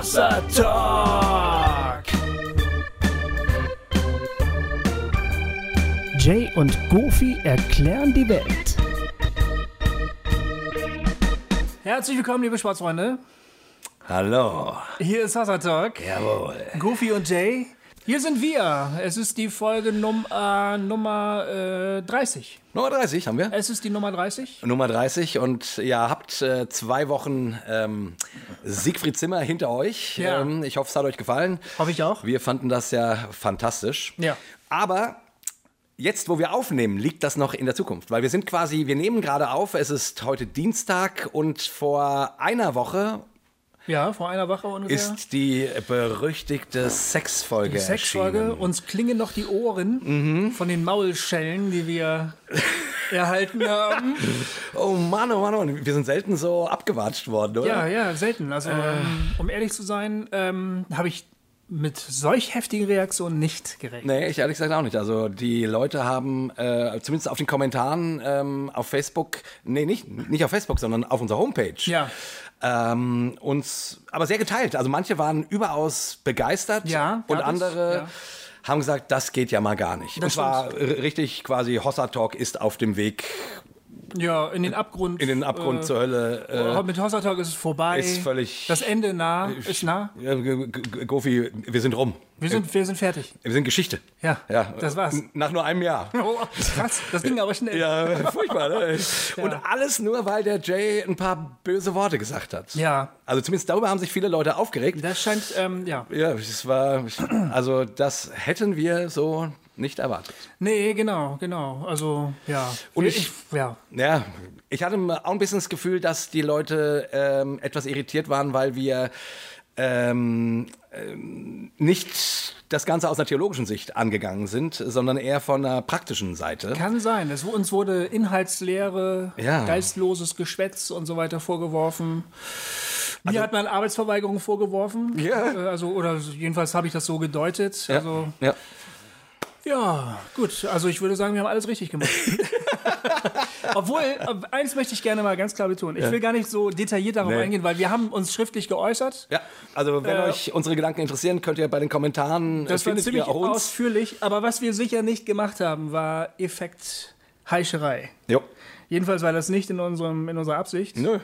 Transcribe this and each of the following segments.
Hossa Talk. Jay und Goofy erklären die Welt. Herzlich willkommen, liebe Sportsfreunde. Hallo. Hier ist Hossa Talk. Jawohl. Goofy und Jay. Hier sind wir. Es ist die Folge Num äh, Nummer äh, 30. Nummer 30 haben wir. Es ist die Nummer 30. Nummer 30 und ihr habt äh, zwei Wochen ähm, Siegfried Zimmer hinter euch. Ja. Ähm, ich hoffe, es hat euch gefallen. Hoffe ich auch. Wir fanden das ja fantastisch. Ja. Aber jetzt, wo wir aufnehmen, liegt das noch in der Zukunft. Weil wir sind quasi, wir nehmen gerade auf, es ist heute Dienstag und vor einer Woche Ja, vor einer Woche ungefähr. ist die berüchtigte Sexfolge die Sexfolge. erschienen. Mhm. Uns klingen noch die Ohren von den Maulschellen, die wir erhalten haben. Oh Mann, oh Mann, oh Mann. Wir sind selten so abgewatscht worden, oder? Ja, ja, selten. Also, ähm, um ehrlich zu sein, ähm, habe ich mit solch heftigen Reaktionen nicht gerechnet. Nee, ich ehrlich gesagt auch nicht. Also die Leute haben äh, zumindest auf den Kommentaren ähm, auf Facebook, nee, nicht, nicht auf Facebook, sondern auf unserer Homepage. Ja. Ähm, uns aber sehr geteilt. Also manche waren überaus begeistert Ja, und andere ja. haben gesagt, das geht ja mal gar nicht. Das und zwar r- richtig quasi Hossa Talk ist auf dem Weg Ja, in den Abgrund. in den Abgrund äh, zur Hölle. Äh, Mit Hossertag ist es vorbei. ist völlig- Das Ende nah, ist nah. G- Gofi, wir sind rum. Wir sind, wir sind fertig. Wir sind Geschichte. Ja, ja das war's. Nach nur einem Jahr. Oh, krass, das ging aber schnell. Ja, furchtbar, ne? Und alles nur, weil der Jay ein paar böse Worte gesagt hat. Ja. Also zumindest darüber haben sich viele Leute aufgeregt. Das scheint, ähm, ja. Ja, es war, also das hätten wir so nicht erwartet. Nee, genau, genau. Also, ja. Und ich- ja. Ja, ich hatte auch ein bisschen das Gefühl, dass die Leute ähm, etwas irritiert waren, weil wir ähm, ähm, nicht das Ganze aus einer theologischen Sicht angegangen sind, sondern eher von einer praktischen Seite. Kann sein. Es, uns wurde Inhaltslehre, Ja. geistloses Geschwätz und so weiter vorgeworfen. Mir hat man Arbeitsverweigerung vorgeworfen. Also Ja. Äh, Also, oder jedenfalls habe ich das so gedeutet. Ja, Also, ja. Ja, gut. Also, ich würde sagen, wir haben alles richtig gemacht. Obwohl, äh, eins möchte ich gerne mal ganz klar betonen. Ich will gar nicht so detailliert darauf Nee. eingehen, weil wir haben uns schriftlich geäußert. Ja, also wenn Äh, euch unsere Gedanken interessieren, könnt ihr bei den Kommentaren Das äh, war findet ziemlich ausführlich. Aber was wir sicher nicht gemacht haben, war Effekt Heischerei. Jo. Jedenfalls war das nicht in, unserem, in unserer Absicht. Nö.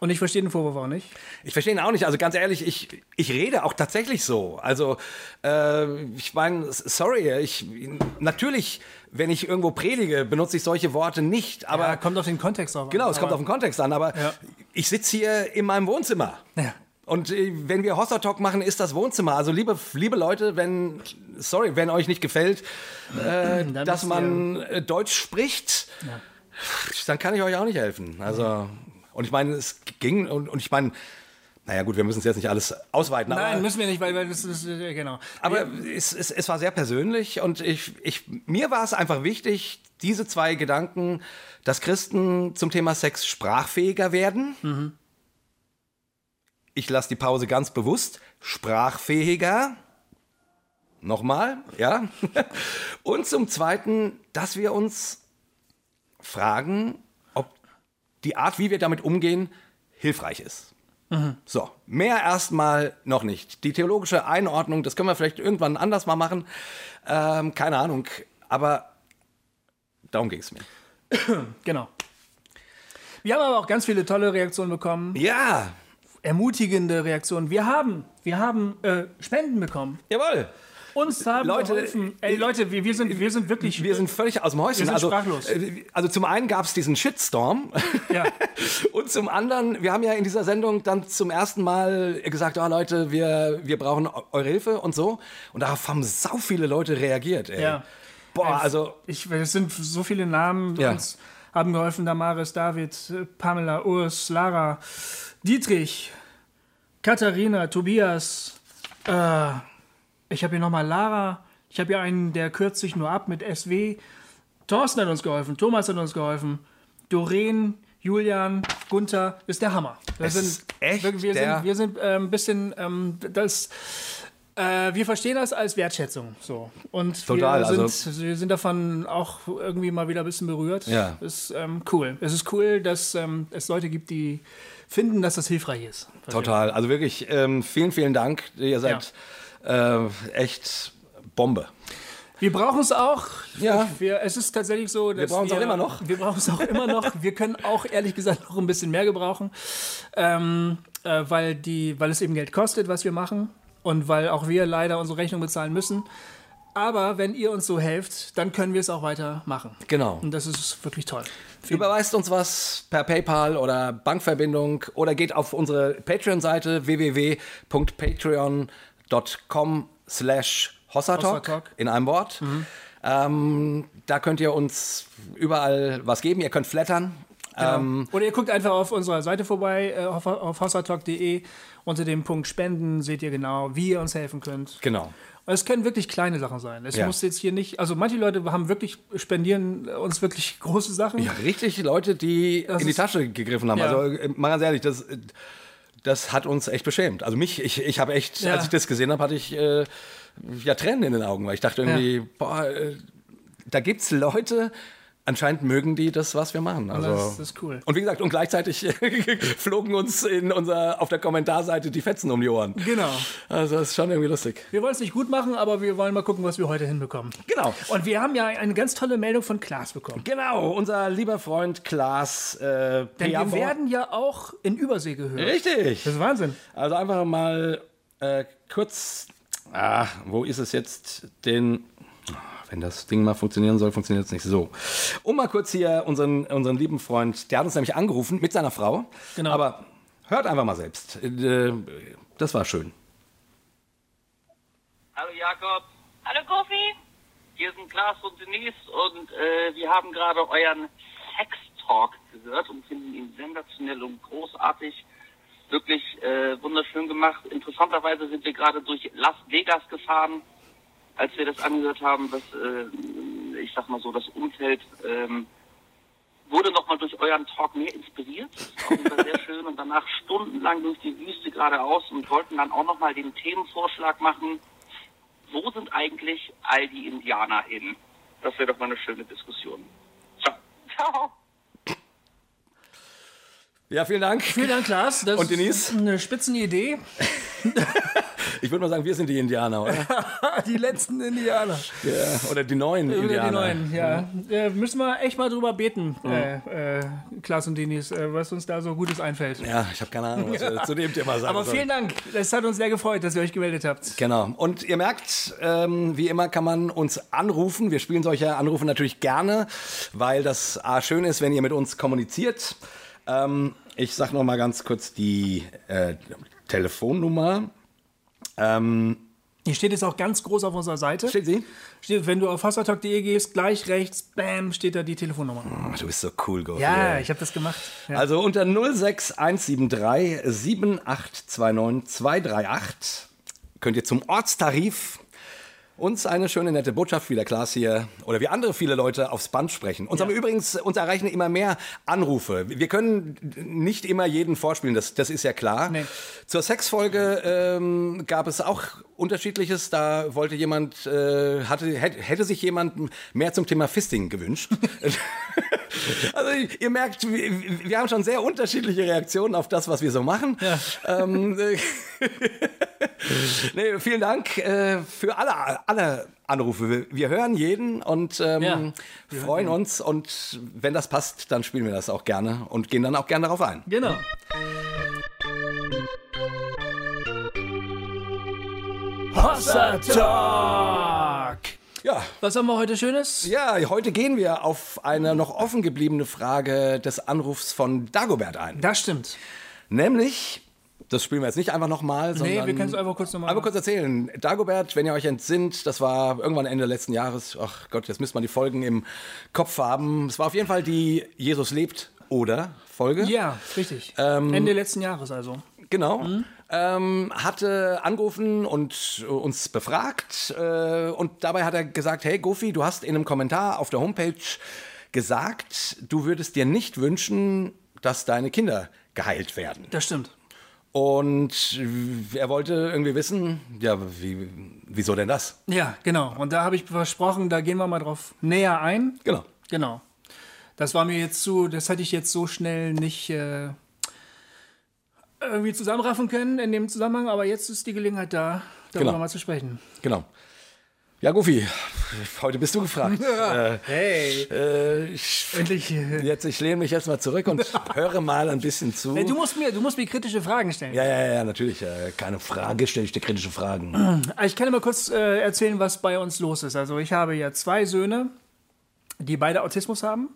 Und ich verstehe den Vorwurf auch nicht. Ich verstehe ihn auch nicht. Also ganz ehrlich, ich, ich rede auch tatsächlich so. Also äh, ich meine, sorry, ich natürlich, wenn ich irgendwo predige, benutze ich solche Worte nicht. Aber Aber kommt auf den Kontext an. genau, es kommt auf den Kontext an. Aber Ja. ich sitze hier in meinem Wohnzimmer. Ja. Und äh, wenn wir Hossa Talk machen, ist das Wohnzimmer. Also liebe, liebe Leute, wenn, sorry, wenn euch nicht gefällt, äh, dass man äh, Deutsch spricht, dann kann ich euch auch nicht helfen. Also, und ich meine, es ging, und, und ich meine, naja gut, wir müssen es jetzt nicht alles ausweiten, Nein, aber, müssen wir nicht, weil, weil das ist, äh, genau. aber es, es, es war sehr persönlich und ich, ich, mir war es einfach wichtig, diese zwei Gedanken, dass Christen zum Thema Sex sprachfähiger werden. Ich lasse die Pause ganz bewusst. Sprachfähiger. Nochmal, ja. Und zum Zweiten, dass wir uns fragen, die Art, wie wir damit umgehen, hilfreich ist. So, mehr erstmal noch nicht. Die theologische Einordnung, das können wir vielleicht irgendwann anders mal machen. Ähm, keine Ahnung. Aber darum ging es mir. genau. Wir haben aber auch ganz viele tolle Reaktionen bekommen, Ja, ermutigende Reaktionen. Wir haben, wir haben äh, Spenden bekommen. jawohl. Uns haben Leute, geholfen. Ey, Leute, wir, wir, sind, wir sind wirklich. Wir sind völlig aus dem Häuschen. Wir sind also, sprachlos. äh, also zum einen gab es diesen Shitstorm. Ja. Und zum anderen, wir haben ja in dieser Sendung dann zum ersten Mal gesagt, oh Leute, wir, wir brauchen eu- eure Hilfe und so. Und darauf haben sau viele Leute reagiert. Ey. Ja. Boah, also Ich, es sind so viele Namen, Ja. uns haben geholfen: Damaris, David, äh, Pamela, Urs, Lara, Dietrich, Katharina, Tobias. Äh, ich habe hier nochmal Lara. Ich habe hier einen, der kürzt sich nur ab mit SW. Thorsten hat uns geholfen, Thomas hat uns geholfen, Doreen, Julian, Gunther, ist der Hammer. Das Es ist echt wir, wir der- sind, wir sind äh, ein bisschen, ähm, das, Äh, wir verstehen das als Wertschätzung. So. Und Total, wir sind, also- wir sind davon auch irgendwie mal wieder ein bisschen berührt. Ja. Ist ähm, cool. Es ist cool, dass ähm, es Leute gibt, die finden, dass das hilfreich ist. Total. Also wirklich ähm, vielen, vielen Dank. Ihr seid äh, echt Bombe. Wir brauchen es auch. Ja. Wir, es ist tatsächlich so, dass brauchen's auch immer noch. Wir brauchen es auch immer noch. Wir können auch ehrlich gesagt noch ein bisschen mehr gebrauchen, ähm, äh, weil, die, weil es eben Geld kostet, was wir machen und weil auch wir leider unsere Rechnung bezahlen müssen. Aber wenn ihr uns so helft, dann können wir es auch weiter machen. Genau. Und das ist wirklich toll. Vielen Überweist uns was per PayPal oder Bankverbindung oder geht auf unsere Patreon-Seite www.patreon.com slash Hossatalk in einem Wort. Ähm, da könnt ihr uns überall was geben. Ihr könnt flattern. Ähm, Oder ihr guckt einfach auf unserer Seite vorbei, äh, auf, auf hossatalk.de. Unter dem Punkt Spenden seht ihr genau, wie ihr uns helfen könnt. genau. Und Es können wirklich kleine Sachen sein. Es Ja. muss jetzt hier nicht, also manche Leute haben wirklich, spendieren uns wirklich große Sachen. Ja, richtig Leute, die Das in die Tasche gegriffen haben. Ja. Also äh, mal ganz ehrlich, das, äh, das hat uns echt beschämt. Also mich, ich, ich habe echt, Ja. als ich das gesehen habe, hatte ich äh, ja Tränen in den Augen, weil ich dachte irgendwie, boah, äh, da gibt's Leute, anscheinend mögen die das, was wir machen. Also, das, ist cool. und wie gesagt, und gleichzeitig flogen uns in unser, auf der Kommentarseite die Fetzen um die Ohren. Genau. Also das ist schon irgendwie lustig. Wir wollen es nicht gut machen, aber wir wollen mal gucken, was wir heute hinbekommen. Genau. Und wir haben ja eine ganz tolle Meldung von Klaas bekommen. Genau, unser lieber Freund Klaas äh, Denn wir werden ja auch in Übersee gehört. Richtig. Das ist Wahnsinn. Also einfach mal äh, kurz. Ah, wo ist es jetzt? Den. Wenn das Ding mal funktionieren soll, funktioniert es nicht so. Um mal kurz hier unseren, unseren lieben Freund, der hat uns nämlich angerufen mit seiner Frau. Genau. Aber hört einfach mal selbst. Äh, Das war schön. Hallo Jakob, Hallo Gofi. hier sind Klaas und Denise und äh, wir haben gerade euren Sex-Talk gehört und finden ihn sensationell und großartig. Wirklich äh, wunderschön gemacht. Interessanterweise sind wir gerade durch Las Vegas gefahren, als wir das angehört haben. Das, äh, ich sag mal so, das Umfeld ähm, wurde nochmal durch euren Talk mehr inspiriert. Das war sehr schön. Und danach stundenlang durch die Wüste geradeaus und wollten dann auch nochmal den Themenvorschlag machen wo sind eigentlich all die Indianer hin? Das wäre doch mal eine schöne Diskussion. Ciao. Ciao. Ja, vielen Dank. Vielen Dank, Klaas. Das Und Denise? ist eine Spitzenidee. Ich würde mal sagen, wir sind die Indianer, oder? die letzten Indianer. ja, oder die neuen Oder Indianer. die neuen, ja. Äh, müssen wir echt mal drüber beten, äh, äh, Klaas und Denis, äh, was uns da so Gutes einfällt. Ja, ich habe keine Ahnung, was wir zu dem Thema sagen Aber sollen. vielen Dank. Es hat uns sehr gefreut, dass ihr euch gemeldet habt. Genau. Und ihr merkt, ähm, wie immer kann man uns anrufen. Wir spielen solche Anrufe natürlich gerne, weil das A, schön ist, wenn ihr mit uns kommuniziert. Ähm, ich sag noch mal ganz kurz die äh, Telefonnummer. Ähm, Die steht jetzt auch ganz groß auf unserer Seite. steht sie? Steht, wenn du auf hassertalk.de gehst, gleich rechts, bam, steht da die Telefonnummer. Oh, du bist so cool, Gofi. Ja, ey. ich habe das gemacht. Ja. Also unter 06173 7829 238 könnt ihr zum Ortstarif uns eine schöne, nette Botschaft, wie der Klaas hier oder wie andere viele Leute aufs Band sprechen. Uns haben übrigens, uns erreichen immer mehr Anrufe. Wir können nicht immer jeden vorspielen, das, das ist ja klar. Nee. Zur Sexfolge ähm, gab es auch unterschiedliches. Da wollte jemand, äh, hatte, hätte, hätte sich jemand mehr zum Thema Fisting gewünscht. also ihr merkt, wir, haben schon sehr unterschiedliche Reaktionen auf das, was wir so machen. Ähm, äh, nee, vielen Dank äh, für alle, alle Anrufe. Wir, hören jeden und ähm, Ja, freuen uns. Und wenn das passt, dann spielen wir das auch gerne und gehen dann auch gerne darauf ein. Genau. Hossa Talk! Ja, Was haben wir heute Schönes? Ja, heute gehen wir auf eine noch offen gebliebene Frage des Anrufs von Dagobert ein. Das stimmt. Nämlich, das spielen wir jetzt nicht einfach nochmal, sondern... Nee, wir können es einfach kurz nochmal. Einmal kurz erzählen. Dagobert, wenn ihr euch entsinnt, das war irgendwann Ende letzten Jahres. Ach Gott, jetzt müsste man die Folgen im Kopf haben. Es war auf jeden Fall die Jesus lebt oder Folge. Ja, richtig. Ähm, Ende letzten Jahres also. Genau. Mhm. Ähm, hatte angerufen und äh, uns befragt. Äh, und dabei hat er gesagt: Hey, Gofi, du hast in einem Kommentar auf der Homepage gesagt, du würdest dir nicht wünschen, dass deine Kinder geheilt werden. Das stimmt. Und er wollte irgendwie wissen, ja, wie, wieso denn das? Ja, genau. Und da habe ich versprochen, da gehen wir mal drauf näher ein. Genau. Genau. Das war mir jetzt zu, das hätte ich jetzt so schnell nicht äh, irgendwie zusammenraffen können in dem Zusammenhang, aber jetzt ist die Gelegenheit da, darüber Genau. mal zu sprechen. Genau. Ja, Goofy, heute bist du gefragt. äh, Hey, äh, ich, endlich. Äh, jetzt, ich lehne mich jetzt mal zurück und höre mal ein bisschen zu. du, musst mir, du musst mir kritische Fragen stellen. ja, ja, ja, natürlich. Äh, keine Frage, stelle ich dir kritische Fragen. Ich kann dir mal kurz äh, erzählen, was bei uns los ist. Also ich habe ja zwei Söhne, die beide Autismus haben.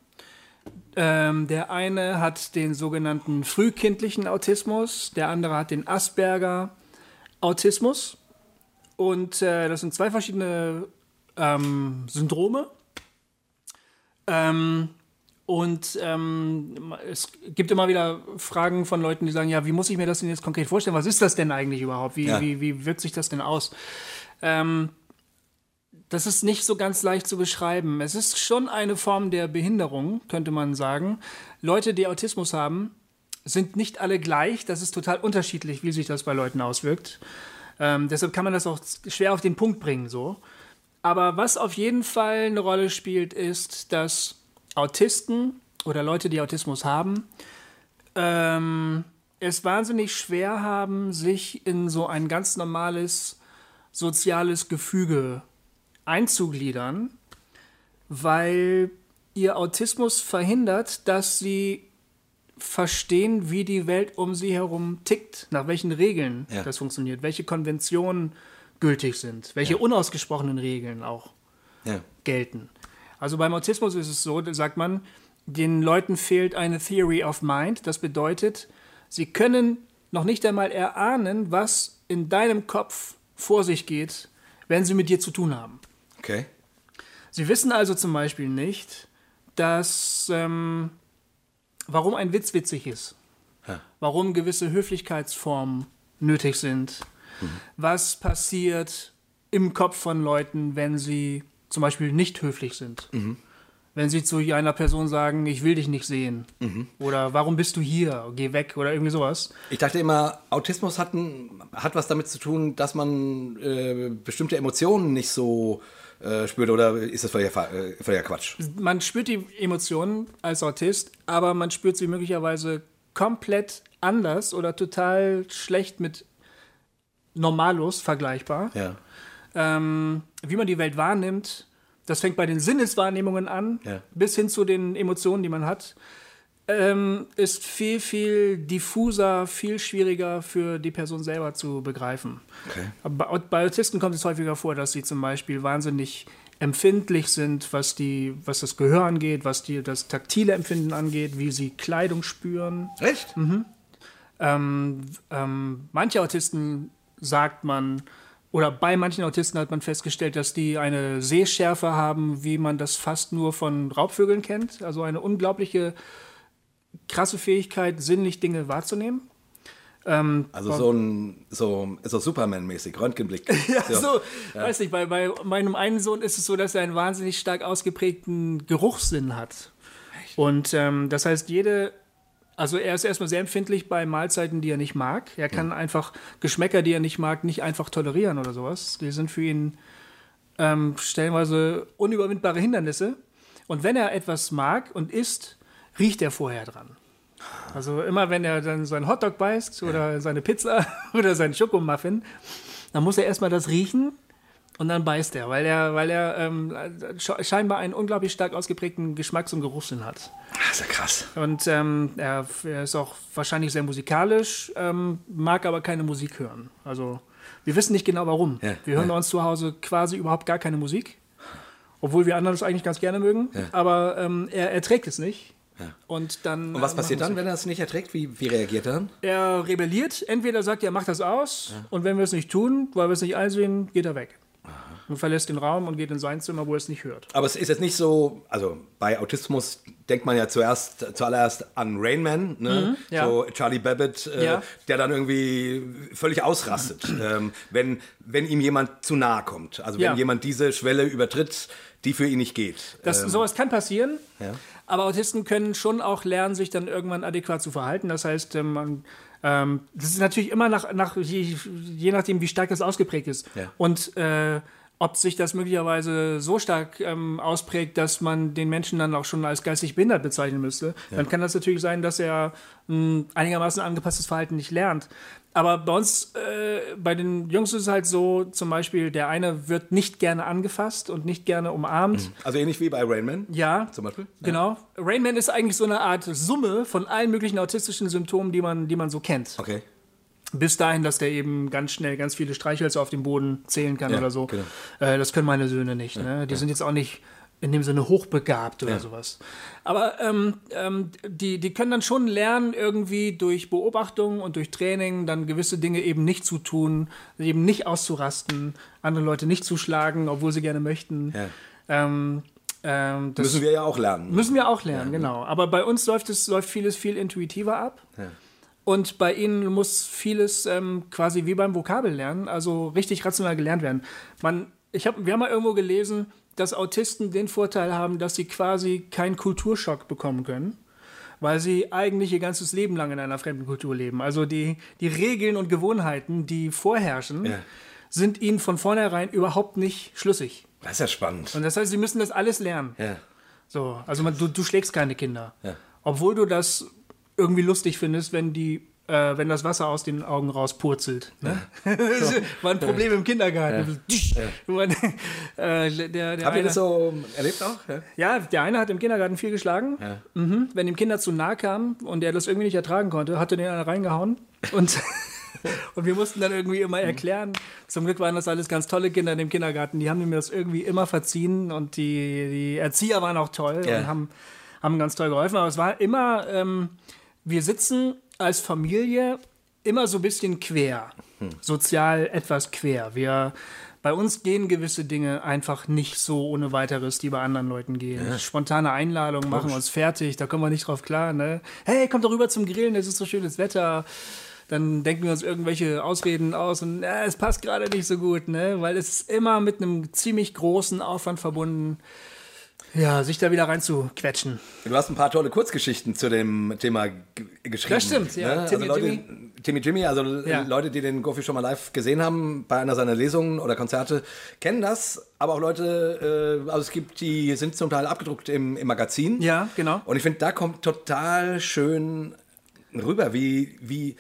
Ähm, der eine hat den sogenannten frühkindlichen Autismus, der andere hat den Asperger-Autismus. Und äh, das sind zwei verschiedene ähm, Syndrome. Ähm, und ähm, es gibt immer wieder Fragen von Leuten, die sagen, ja, wie muss ich mir das denn jetzt konkret vorstellen? Was ist das denn eigentlich überhaupt? Wie, Ja. wie, wie wirkt sich das denn aus? Ähm, das ist nicht so ganz leicht zu beschreiben. Es ist schon eine Form der Behinderung, könnte man sagen. Leute, die Autismus haben, sind nicht alle gleich. Das ist total unterschiedlich, wie sich das bei Leuten auswirkt. Ähm, deshalb kann man das auch schwer auf den Punkt bringen, so. Aber was auf jeden Fall eine Rolle spielt, ist, dass Autisten oder Leute, die Autismus haben, ähm, es wahnsinnig schwer haben, sich in so ein ganz normales soziales Gefüge einzugliedern, weil ihr Autismus verhindert, dass sie verstehen, wie die Welt um sie herum tickt, nach welchen Regeln Ja. das funktioniert, welche Konventionen gültig sind, welche unausgesprochenen Regeln auch Ja. gelten. Also beim Autismus ist es so, sagt man, den Leuten fehlt eine Theory of Mind. Das bedeutet, sie können noch nicht einmal erahnen, was in deinem Kopf vor sich geht, wenn sie mit dir zu tun haben. Okay. Sie wissen also zum Beispiel nicht, dass ähm, warum ein Witz witzig ist, Ja. warum gewisse Höflichkeitsformen nötig sind, was passiert im Kopf von Leuten, wenn sie zum Beispiel nicht höflich sind. Wenn sie zu einer Person sagen, ich will dich nicht sehen. Oder warum bist du hier? Geh weg oder irgendwie sowas. Ich dachte immer, Autismus hat, ein, hat was damit zu tun, dass man äh, bestimmte Emotionen nicht so äh, spürt. Oder ist das völliger, äh, völliger Quatsch? Man spürt die Emotionen als Autist, aber man spürt sie möglicherweise komplett anders oder total schlecht mit Normalos vergleichbar. Ja. ähm, wie man die Welt wahrnimmt. Das fängt bei den Sinneswahrnehmungen an, Ja. bis hin zu den Emotionen, die man hat. Ähm, ist viel, viel diffuser, viel schwieriger für die Person selber zu begreifen. Okay. Bei, bei Autisten kommt es häufiger vor, dass sie zum Beispiel wahnsinnig empfindlich sind, was, die, was das Gehör angeht, was die, das taktile Empfinden angeht, wie sie Kleidung spüren. Echt? Ähm, ähm, manche Autisten sagt man, oder bei manchen Autisten hat man festgestellt, dass die eine Sehschärfe haben, wie man das fast nur von Raubvögeln kennt. Also eine unglaubliche, krasse Fähigkeit, sinnlich Dinge wahrzunehmen. Ähm, Also so ein so, so Superman-mäßig, Röntgenblick. ja, so, weiß nicht, bei, bei meinem einen Sohn ist es so, dass er einen wahnsinnig stark ausgeprägten Geruchssinn hat. Und ähm, das heißt, jede, also er ist erstmal sehr empfindlich bei Mahlzeiten, die er nicht mag. Er kann einfach Geschmäcker, die er nicht mag, nicht einfach tolerieren oder sowas. Die sind für ihn ähm, stellenweise unüberwindbare Hindernisse. Und wenn er etwas mag und isst, riecht er vorher dran. Also immer wenn er dann seinen Hotdog beißt oder seine Pizza oder seinen Schokomuffin, dann muss er erstmal das riechen und dann beißt er, weil er, weil er ähm, sche- scheinbar einen unglaublich stark ausgeprägten Geschmacks- und Geruchssinn hat. Das ist ja krass. Und ähm, er, er ist auch wahrscheinlich sehr musikalisch, ähm, mag aber keine Musik hören. Also wir wissen nicht genau warum. Ja, wir hören ja. bei uns zu Hause quasi überhaupt gar keine Musik, obwohl wir anderen das eigentlich ganz gerne mögen. Aber ähm, er erträgt es nicht. Und dann. Und was äh, passiert dann, wenn er es nicht erträgt? Wie, wie reagiert er dann? er rebelliert. Entweder sagt er, mach das aus. Und wenn wir es nicht tun, weil wir es nicht einsehen, geht er weg. Und verlässt den Raum und geht in sein Zimmer, wo er es nicht hört. Aber es ist jetzt nicht so, also bei Autismus denkt man ja zuerst, zuallererst an Rain Man, ne? Mhm, ja. so Charlie Babbitt, äh, Ja. der dann irgendwie völlig ausrastet, ähm, wenn, wenn ihm jemand zu nahe kommt. Also wenn Ja. jemand diese Schwelle übertritt, die für ihn nicht geht. Das, ähm, sowas kann passieren. Aber Autisten können schon auch lernen, sich dann irgendwann adäquat zu verhalten. Das heißt, ähm, man, Ähm, das ist natürlich immer nach, nach je, je nachdem, wie stark das ausgeprägt ist. Ja. Und äh, ob sich das möglicherweise so stark ähm, ausprägt, dass man den Menschen dann auch schon als geistig behindert bezeichnen müsste, dann kann das natürlich sein, dass er ein einigermaßen angepasstes Verhalten nicht lernt. Aber bei uns, äh, bei den Jungs ist es halt so, zum Beispiel, der eine wird nicht gerne angefasst und nicht gerne umarmt. Also ähnlich wie bei Rainman Ja, zum Beispiel. genau. Rainman ist eigentlich so eine Art Summe von allen möglichen autistischen Symptomen, die man, die man so kennt. Okay. Bis dahin, dass der eben ganz schnell ganz viele Streichhölzer auf dem Boden zählen kann Ja, oder so. genau. Äh, das können meine Söhne nicht. ne? Die sind jetzt auch nicht in dem Sinne hochbegabt oder Ja. sowas. Aber ähm, ähm, die, die können dann schon lernen, irgendwie durch Beobachtung und durch Training dann gewisse Dinge eben nicht zu tun, eben nicht auszurasten, andere Leute nicht zu schlagen, obwohl sie gerne möchten. Ja. Ähm, ähm, das Müssen wir ja auch lernen. Müssen wir auch lernen, genau. Aber bei uns läuft es läuft vieles viel intuitiver ab. Und bei ihnen muss vieles ähm, quasi wie beim Vokabellernen, also richtig rational gelernt werden. Man, ich hab, wir haben mal irgendwo gelesen, dass Autisten den Vorteil haben, dass sie quasi keinen Kulturschock bekommen können, weil sie eigentlich ihr ganzes Leben lang in einer fremden Kultur leben. Also die, die Regeln und Gewohnheiten, die vorherrschen, Ja. sind ihnen von vornherein überhaupt nicht schlüssig. Das ist ja spannend. Und das heißt, sie müssen das alles lernen. Ja. So, also man, du, du schlägst keine Kinder. Ja. Obwohl du das irgendwie lustig findest, wenn die, äh, wenn das Wasser aus den Augen rauspurzelt. Ne? Das war ein Problem im Kindergarten. Man, äh, der, der Habt ihr das so erlebt auch? Ja. ja, der eine hat im Kindergarten viel geschlagen. Mhm. Wenn dem Kinder zu nahe kamen und er das irgendwie nicht ertragen konnte, hat er den einer reingehauen. Und, und wir mussten dann irgendwie immer erklären. Zum Glück waren das alles ganz tolle Kinder in dem Kindergarten. Die haben mir das irgendwie immer verziehen und die, die Erzieher waren auch toll Ja. und haben, haben ganz toll geholfen. Aber es war immer, ähm, wir sitzen als Familie immer so ein bisschen quer, sozial etwas quer. Wir, bei uns gehen gewisse Dinge einfach nicht so ohne weiteres, die bei anderen Leuten gehen. Spontane Einladungen machen uns fertig, da kommen wir nicht drauf klar. Ne? Hey, kommt doch rüber zum Grillen, es ist so schönes Wetter. Dann denken wir uns irgendwelche Ausreden aus und äh, es passt gerade nicht so gut, ne? weil es ist immer mit einem ziemlich großen Aufwand verbunden, ja, sich da wieder reinzuquetschen. Du hast ein paar tolle Kurzgeschichten zu dem Thema geschrieben. Das stimmt, ja. Ne? Timmy also Leute, Jimmy. Timmy Jimmy, also Ja. Leute, die den Goofy schon mal live gesehen haben bei einer seiner Lesungen oder Konzerte, kennen das. Aber auch Leute, äh, also es gibt, die sind zum Teil abgedruckt im, im Magazin. Ja, genau. Und ich finde, da kommt total schön rüber, wie, wie,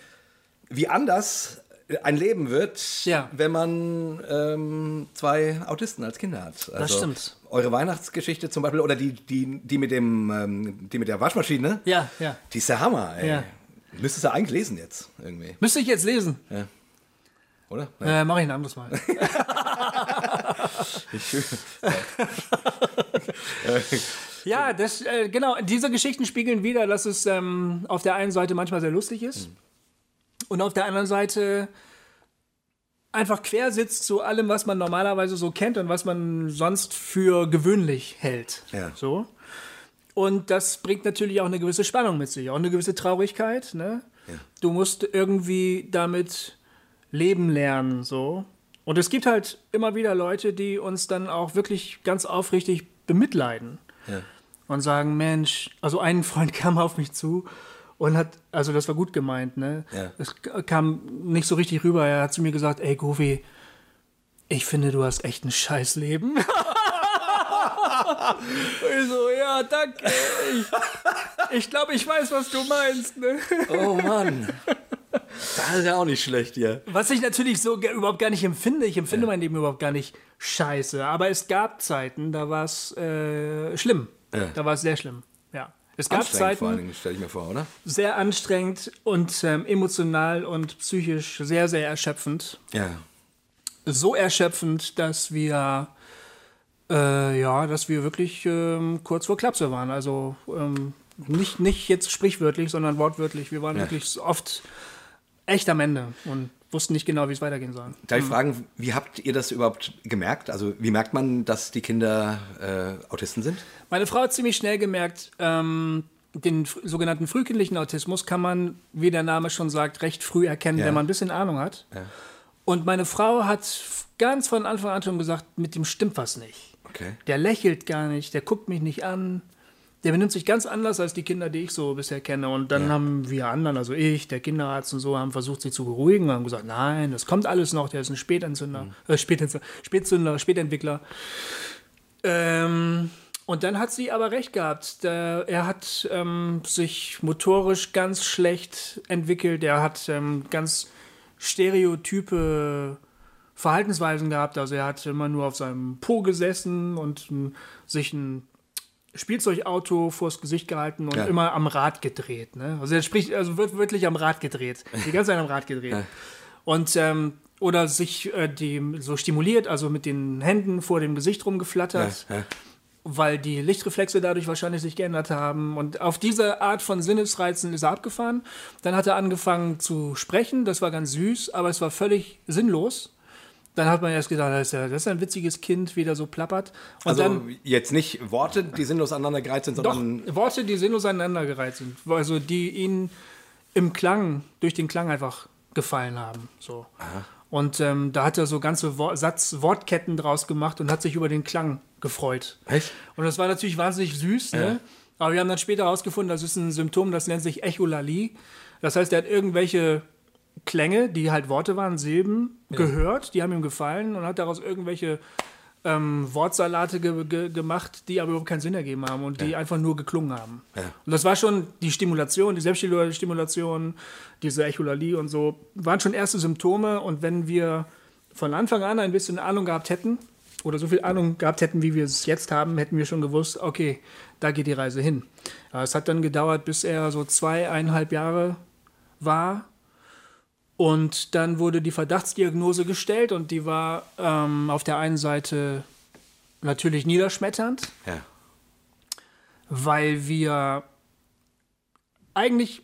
wie anders ein Leben wird, Ja. wenn man ähm, zwei Autisten als Kinder hat. Also stimmt. Eure Weihnachtsgeschichte zum Beispiel oder die, die, die, mit, dem, ähm, die mit der Waschmaschine, Ja, ja. die ist der Hammer. Ey. Ja. Müsstest du eigentlich lesen jetzt irgendwie, Müsste ich jetzt lesen? oder? Äh, Mache ich ein anderes Mal. ja, das, äh, genau, diese Geschichten spiegeln wieder, dass es ähm, auf der einen Seite manchmal sehr lustig ist und auf der anderen Seite einfach quer sitzt zu allem, was man normalerweise so kennt und was man sonst für gewöhnlich hält. Ja. So. Und das bringt natürlich auch eine gewisse Spannung mit sich, auch eine gewisse Traurigkeit. Ne? Du musst irgendwie damit leben lernen, so. Und es gibt halt immer wieder Leute, die uns dann auch wirklich ganz aufrichtig bemitleiden Ja. und sagen, Mensch, also ein Freund kam auf mich zu und hat, also das war gut gemeint, ne? Ja. Es kam nicht so richtig rüber. Er hat zu mir gesagt, ey Goofy, ich finde, du hast echt ein scheiß Leben. ich so, ja, danke. Ich, ich glaube, ich weiß, was du meinst. Ne? Oh Mann. Das ist ja auch nicht schlecht hier. Was ich natürlich so überhaupt gar nicht empfinde. Ich empfinde mein Leben überhaupt gar nicht scheiße. Aber es gab Zeiten, da war es äh, schlimm. Ja. Da war es sehr schlimm. Ja. Es gab Anstrengend vor allen Zeiten, Dingen, stelle ich mir vor, oder? sehr anstrengend und ähm, emotional und psychisch sehr, sehr erschöpfend. Ja. So erschöpfend, dass wir äh, ja, dass wir wirklich ähm, kurz vor Klapse waren. Also ähm, nicht, nicht jetzt sprichwörtlich, sondern wortwörtlich. Wir waren wirklich oft echt am Ende und wussten nicht genau, wie es weitergehen soll. Darf ich fragen, wie habt ihr das überhaupt gemerkt? Also wie merkt man, dass die Kinder äh, Autisten sind? Meine Frau hat ziemlich schnell gemerkt, ähm, den fr- sogenannten frühkindlichen Autismus kann man, wie der Name schon sagt, recht früh erkennen, Ja. wenn man ein bisschen Ahnung hat. Und meine Frau hat ganz von Anfang an schon gesagt, mit dem stimmt was nicht. Okay. Der lächelt gar nicht, der guckt mich nicht an, der benimmt sich ganz anders als die Kinder, die ich so bisher kenne. Und dann haben wir anderen, also ich, der Kinderarzt und so, haben versucht, sie zu beruhigen und haben gesagt, nein, das kommt alles noch, der ist ein Spätentzünder, äh, Spätentzünder, Spätzünder, Spätentwickler. Ähm, und dann hat sie aber recht gehabt. Der, er hat ähm, sich motorisch ganz schlecht entwickelt. Er hat ähm, ganz stereotype Verhaltensweisen gehabt. Also er hat immer nur auf seinem Po gesessen und ähm, sich ein Spielzeugauto vors Gesicht gehalten und Ja. immer am Rad gedreht. Ne? Also er spricht, also wird wirklich am Rad gedreht. Die ganze Zeit am Rad gedreht. Und ähm, oder sich äh, die so stimuliert, also mit den Händen vor dem Gesicht rumgeflattert Ja, ja. weil die Lichtreflexe dadurch wahrscheinlich sich geändert haben. Und auf diese Art von Sinnesreizen ist er abgefahren. Dann hat er angefangen zu sprechen, das war ganz süß, aber es war völlig sinnlos. Dann hat man erst gedacht, das ist, ja, das ist ein witziges Kind, wie der so plappert. Und Also dann jetzt nicht Worte, die sinnlos aneinandergereiht sind, doch sondern Worte, die sinnlos aneinandergereiht sind. Also die ihn im Klang, durch den Klang einfach gefallen haben. So. Und ähm, da hat er so ganze Wor Satz, Wortketten draus gemacht und hat sich über den Klang gefreut. Echt? Und das war natürlich wahnsinnig süß, ne? Aber wir haben dann später herausgefunden, das ist ein Symptom, das nennt sich Echolalie. Das heißt, er hat irgendwelche Klänge, die halt Worte waren, Silben, gehört, die haben ihm gefallen und hat daraus irgendwelche ähm, Wortsalate ge ge gemacht, die aber überhaupt keinen Sinn ergeben haben und die einfach nur geklungen haben. Ja. Und das war schon die Stimulation, die Selbststimulation, diese Echolalie und so, waren schon erste Symptome. Und wenn wir von Anfang an ein bisschen Ahnung gehabt hätten, oder so viel Ahnung gehabt hätten, wie wir es jetzt haben, hätten wir schon gewusst, okay, da geht die Reise hin. Ja, es hat dann gedauert, bis er so zweieinhalb Jahre war. Und dann wurde die Verdachtsdiagnose gestellt und die war ähm, auf der einen Seite natürlich niederschmetternd, ja. weil wir eigentlich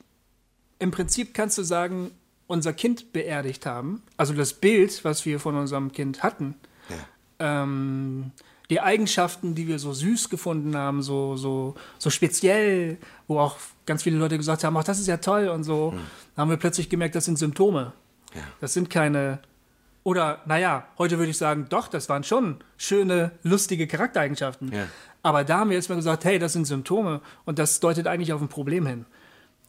im Prinzip kannst du sagen, unser Kind beerdigt haben. Also das Bild, was wir von unserem Kind hatten, ähm, die Eigenschaften, die wir so süß gefunden haben, so, so, so speziell, wo auch ganz viele Leute gesagt haben, ach, das ist ja toll und so, da haben wir plötzlich gemerkt, das sind Symptome. Ja. Das sind keine, oder naja, heute würde ich sagen, doch, das waren schon schöne, lustige Charaktereigenschaften. Ja. Aber da haben wir jetzt mal gesagt, hey, das sind Symptome und das deutet eigentlich auf ein Problem hin.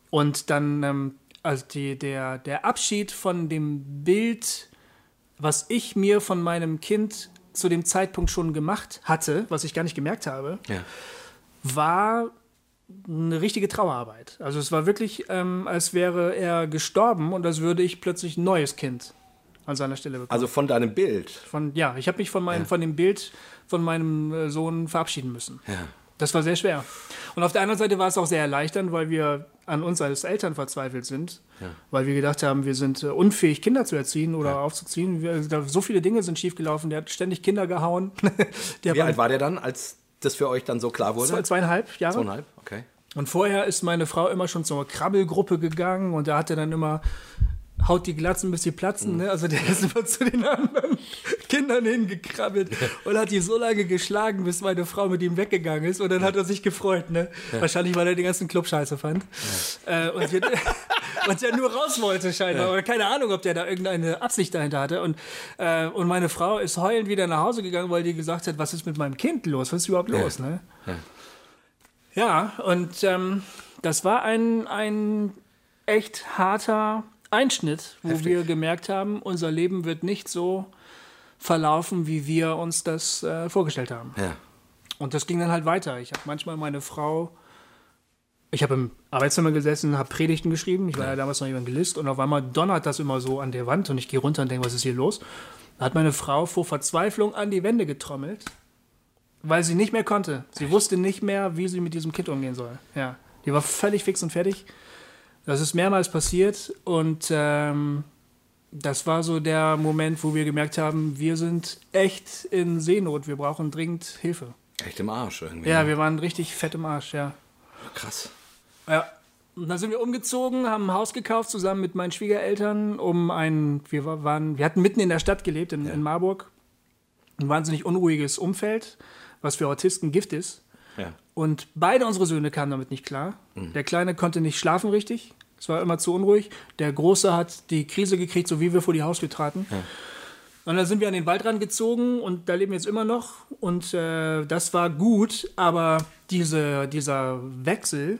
Und dann, ähm, also die, der, der Abschied von dem Bild, was ich mir von meinem Kind zu dem Zeitpunkt schon gemacht hatte, was ich gar nicht gemerkt habe, Ja. war eine richtige Trauerarbeit. Also es war wirklich, ähm, als wäre er gestorben und als würde ich plötzlich ein neues Kind an seiner Stelle bekommen. Also von deinem Bild. Von, ja, ich habe mich von, meinem, von dem Bild von meinem äh, Sohn verabschieden müssen. Ja. Das war sehr schwer. Und auf der anderen Seite war es auch sehr erleichternd, weil wir an uns als Eltern verzweifelt sind, weil wir gedacht haben, wir sind äh, unfähig, Kinder zu erziehen oder aufzuziehen. Wir, so viele Dinge sind schiefgelaufen. Der hat ständig Kinder gehauen. der Wie alt war der dann, als das für euch dann so klar wurde? zwei, zweieinhalb Jahre. Zweieinhalb, okay. Und vorher ist meine Frau immer schon zur Krabbelgruppe gegangen und da hat er dann immer haut die Glatzen, bis sie platzen. Ne? Also der ist immer zu den anderen Kindern hingekrabbelt und hat die so lange geschlagen, bis meine Frau mit ihm weggegangen ist. Und dann hat er sich gefreut. Ne? Wahrscheinlich, weil er den ganzen Club scheiße fand. Äh, und, wir, und der nur raus wollte scheinbar. Oder keine Ahnung, ob der da irgendeine Absicht dahinter hatte. Und, äh, und meine Frau ist heulend wieder nach Hause gegangen, weil die gesagt hat, was ist mit meinem Kind los? Was ist überhaupt los? Ne? Ja, und ähm, das war ein, ein echt harter Einschnitt, wo Heftig. wir gemerkt haben, unser Leben wird nicht so verlaufen, wie wir uns das äh, vorgestellt haben. Ja. Und das ging dann halt weiter. Ich habe manchmal meine Frau, ich habe im Arbeitszimmer gesessen, habe Predigten geschrieben. Ich war ja damals noch Evangelist und auf einmal donnert das immer so an der Wand und ich gehe runter und denke, was ist hier los? Da hat meine Frau vor Verzweiflung an die Wände getrommelt, weil sie nicht mehr konnte. Sie wusste nicht mehr, wie sie mit diesem Kind umgehen soll. Ja, die war völlig fix und fertig. Das ist mehrmals passiert und ähm, das war so der Moment, wo wir gemerkt haben, wir sind echt in Seenot. Wir brauchen dringend Hilfe. Echt im Arsch irgendwie. Ja, wir waren richtig fett im Arsch, ja. Krass. Ja. Und dann sind wir umgezogen, haben ein Haus gekauft zusammen mit meinen Schwiegereltern, um ein, wir wa- waren, wir hatten mitten in der Stadt gelebt, in, in Marburg. Ein wahnsinnig unruhiges Umfeld, was für Autisten Gift ist. Ja. Und beide unsere Söhne kamen damit nicht klar. Der Kleine konnte nicht schlafen richtig. Es war immer zu unruhig. Der Große hat die Krise gekriegt, so wie wir vor die Haustür traten. Und dann sind wir an den Waldrand gezogen und da leben wir jetzt immer noch. Und äh, das war gut, aber diese, dieser Wechsel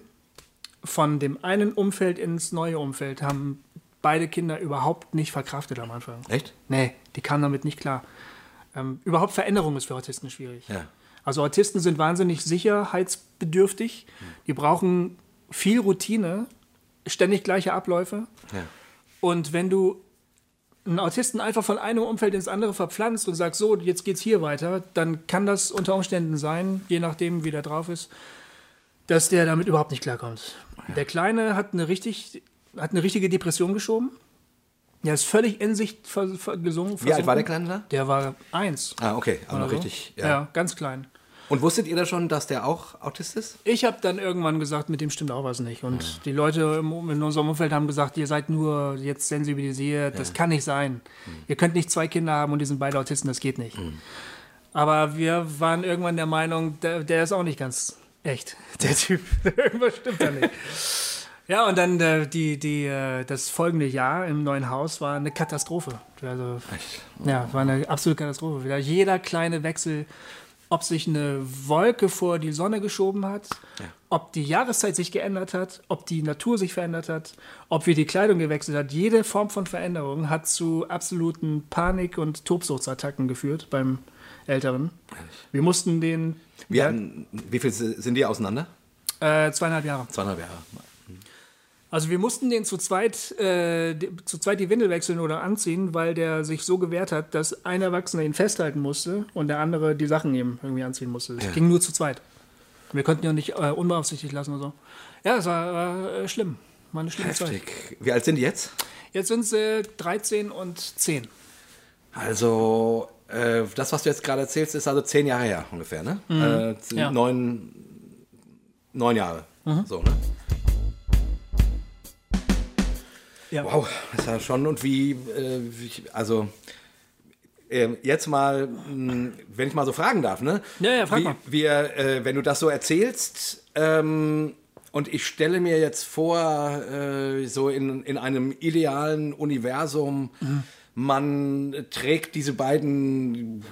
von dem einen Umfeld ins neue Umfeld haben beide Kinder überhaupt nicht verkraftet am Anfang. Echt? Nee, die kamen damit nicht klar. Ähm, überhaupt Veränderung ist für Autisten schwierig. Ja. Also Autisten sind wahnsinnig sicherheitsbedürftig. Die brauchen viel Routine, ständig gleiche Abläufe. Ja. Und wenn du einen Autisten einfach von einem Umfeld ins andere verpflanzt und sagst, so, jetzt geht's hier weiter, dann kann das unter Umständen sein, je nachdem, wie der drauf ist, dass der damit überhaupt nicht klarkommt. Der Kleine hat eine, richtig, hat eine richtige Depression geschoben. Der ist völlig in sich gesungen. Wie alt war der. Kleine da? Der war eins. Ah, okay, oder noch so. richtig. Ja. Ja. ganz klein. Und wusstet ihr da schon, dass der auch Autist ist? Ich habe dann irgendwann gesagt, mit dem stimmt auch was nicht. Und die Leute im, in unserem Umfeld haben gesagt, ihr seid nur jetzt sensibilisiert, das kann nicht sein. Ihr könnt nicht zwei Kinder haben und die sind beide Autisten, das geht nicht. Aber wir waren irgendwann der Meinung, der, der ist auch nicht ganz echt, der Typ. Irgendwas stimmt da nicht. Ja, und dann äh, die, die, äh, das folgende Jahr im neuen Haus war eine Katastrophe. Also, ja, war eine absolute Katastrophe. Wieder jeder kleine Wechsel, ob sich eine Wolke vor die Sonne geschoben hat, ob die Jahreszeit sich geändert hat, ob die Natur sich verändert hat, ob wir die Kleidung gewechselt hat. Jede Form von Veränderung hat zu absoluten Panik- und Tobsuchtsattacken geführt beim Älteren. Wir mussten den Wir hatten, wie viel sind die auseinander? äh, zweieinhalb Jahre. Zweieinhalb Jahre. Also wir mussten den zu zweit, äh, die- zu zweit die Windel wechseln oder anziehen, weil der sich so gewehrt hat, dass ein Erwachsener ihn festhalten musste und der andere die Sachen eben irgendwie anziehen musste. Es ging nur zu zweit. Wir konnten ihn auch nicht äh, unbeaufsichtigt lassen oder so. Ja, es war, äh, schlimm. War eine schlimme Zeit. Heftig. Wie alt sind die jetzt? Jetzt sind sie 13 und 10. Also, äh, das, was du jetzt gerade erzählst, ist also zehn Jahre her ungefähr, ne? Äh, z- Ja. neun, neun Jahre. So, ne? Ja. Wow, das ja schon. Und wie, äh, also, äh, jetzt mal, mh, wenn ich mal so fragen darf, ne? Ja, ja, frag wie, mal. Wir, äh, wenn du das so erzählst, ähm, und ich stelle mir jetzt vor, äh, so in, in einem idealen Universum, Mhm. man trägt diese beiden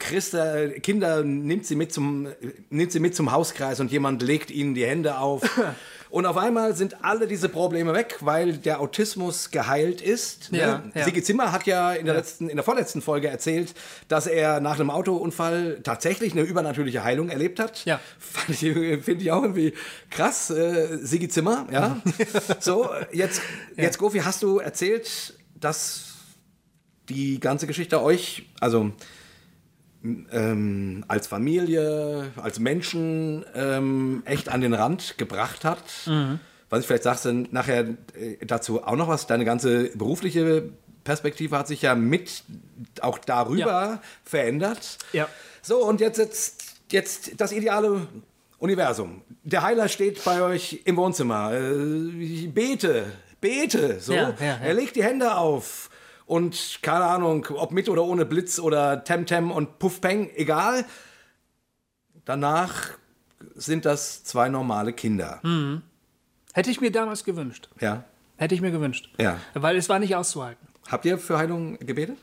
Christa, Kinder, nimmt sie, mit zum, nimmt sie mit zum Hauskreis und jemand legt ihnen die Hände auf. Und auf einmal sind alle diese Probleme weg, weil der Autismus geheilt ist. Ja, ne? ja. Sigi Zimmer hat ja in der letzten, in der vorletzten Folge erzählt, dass er nach einem Autounfall tatsächlich eine übernatürliche Heilung erlebt hat. Ja. Finde ich auch irgendwie krass. Äh, Sigi Zimmer, ja. so, jetzt, jetzt Gofi, hast du erzählt, dass die ganze Geschichte euch, also ähm, als Familie, als Menschen ähm, echt an den Rand gebracht hat. Was ich vielleicht sagst, dann nachher äh, dazu auch noch was. Deine ganze berufliche Perspektive hat sich ja mit auch darüber Ja. verändert. Ja. So, und jetzt, jetzt, jetzt das ideale Universum. Der Heiler steht bei euch im Wohnzimmer. Äh, bete, bete. So. Ja, ja, ja. Er legt die Hände auf. Und keine Ahnung, ob mit oder ohne Blitz oder Temtem und Puff Peng, egal. Danach sind das zwei normale Kinder. Hm. Hätte ich mir damals gewünscht. Ja. Hätte ich mir gewünscht. Ja. Weil es war nicht auszuhalten. Habt ihr für Heilung gebetet?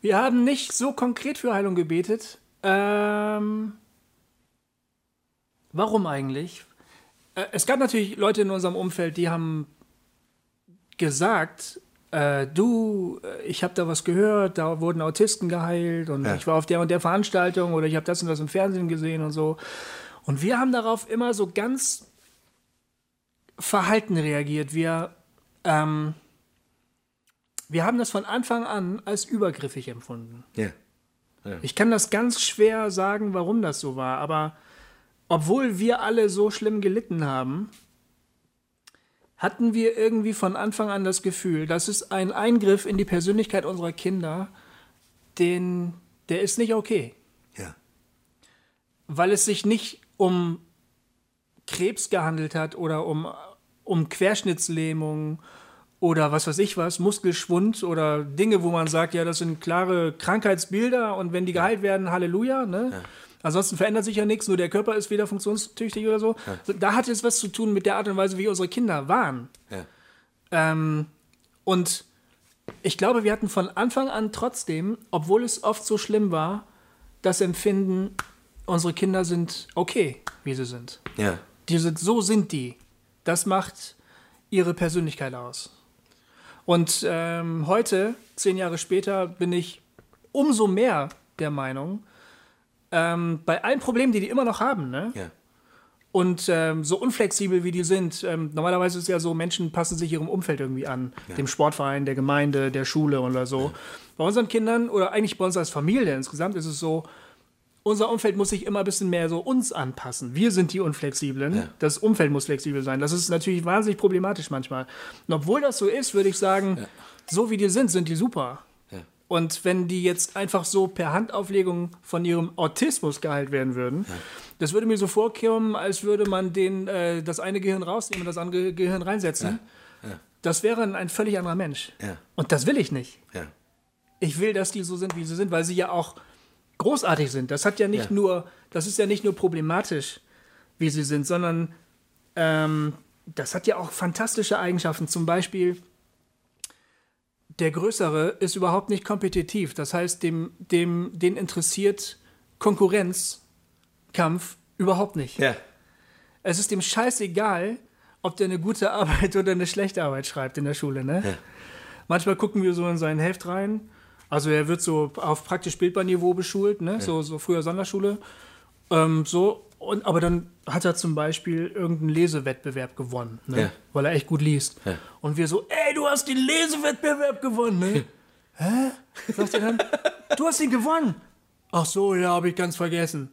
Wir haben nicht so konkret für Heilung gebetet. Ähm, warum eigentlich? Äh, es gab natürlich Leute in unserem Umfeld, die haben gesagt, äh, du, äh, ich habe da was gehört, da wurden Autisten geheilt und Ja. ich war auf der und der Veranstaltung oder ich habe das und das im Fernsehen gesehen und so. Und wir haben darauf immer so ganz verhalten reagiert. Wir, ähm, wir haben das von Anfang an als übergriffig empfunden. Ja. Ich kann das ganz schwer sagen, warum das so war, aber obwohl wir alle so schlimm gelitten haben, hatten wir irgendwie von Anfang an das Gefühl, das ist ein Eingriff in die Persönlichkeit unserer Kinder, den, der ist nicht okay. Ja. Weil es sich nicht um Krebs gehandelt hat oder um, um Querschnittslähmung oder was weiß ich was, Muskelschwund oder Dinge, wo man sagt, ja, das sind klare Krankheitsbilder und wenn die geheilt werden, Halleluja. Ne? Ansonsten verändert sich ja nichts, nur der Körper ist wieder funktionstüchtig oder so. So, Da hat es was zu tun mit der Art und Weise, wie unsere Kinder waren. Ja. Ähm, und ich glaube, wir hatten von Anfang an trotzdem, obwohl es oft so schlimm war, das Empfinden, unsere Kinder sind okay, wie sie sind. Ja. Die sind, so sind die. Das macht ihre Persönlichkeit aus. Und ähm, heute, zehn Jahre später, bin ich umso mehr der Meinung, ähm, bei allen Problemen, die die immer noch haben, ne? Ja. Und ähm, so unflexibel wie die sind, ähm, normalerweise ist es ja so, Menschen passen sich ihrem Umfeld irgendwie an. Dem Sportverein, der Gemeinde, der Schule oder so. Bei unseren Kindern oder eigentlich bei uns als Familie insgesamt ist es so, unser Umfeld muss sich immer ein bisschen mehr so uns anpassen. Wir sind die Unflexiblen. Ja. Das Umfeld muss flexibel sein. Das ist natürlich wahnsinnig problematisch manchmal. Und obwohl das so ist, würde ich sagen, so wie die sind, sind die super. Ja. Und wenn die jetzt einfach so per Handauflegung von ihrem Autismus geheilt werden würden, das würde mir so vorkommen, als würde man den, äh, das eine Gehirn rausnehmen und das andere Gehirn reinsetzen. Das wäre ein, völlig anderer Mensch. Ja. Und das will ich nicht. Ja. Ich will, dass die so sind, wie sie sind, weil sie ja auch großartig sind. Das hat ja nicht Ja. nur, das ist ja nicht nur problematisch, wie sie sind, sondern ähm, das hat ja auch fantastische Eigenschaften. Zum Beispiel, der Größere ist überhaupt nicht kompetitiv. Das heißt, dem, dem, den interessiert Konkurrenzkampf überhaupt nicht. Ja. Es ist dem scheißegal, ob der eine gute Arbeit oder eine schlechte Arbeit schreibt in der Schule. Ne? Manchmal gucken wir so in sein Heft rein. Also er wird so auf praktisch Bildbarniveau beschult, ne? so, so früher Sonderschule. Ähm, so, und, aber dann hat er zum Beispiel irgendeinen Lesewettbewerb gewonnen, ne? Ja. weil er echt gut liest. Ja. Und wir so, ey, du hast den Lesewettbewerb gewonnen. Ne? Hä? Sagt er dann, du hast ihn gewonnen. Ach so, ja, habe ich ganz vergessen.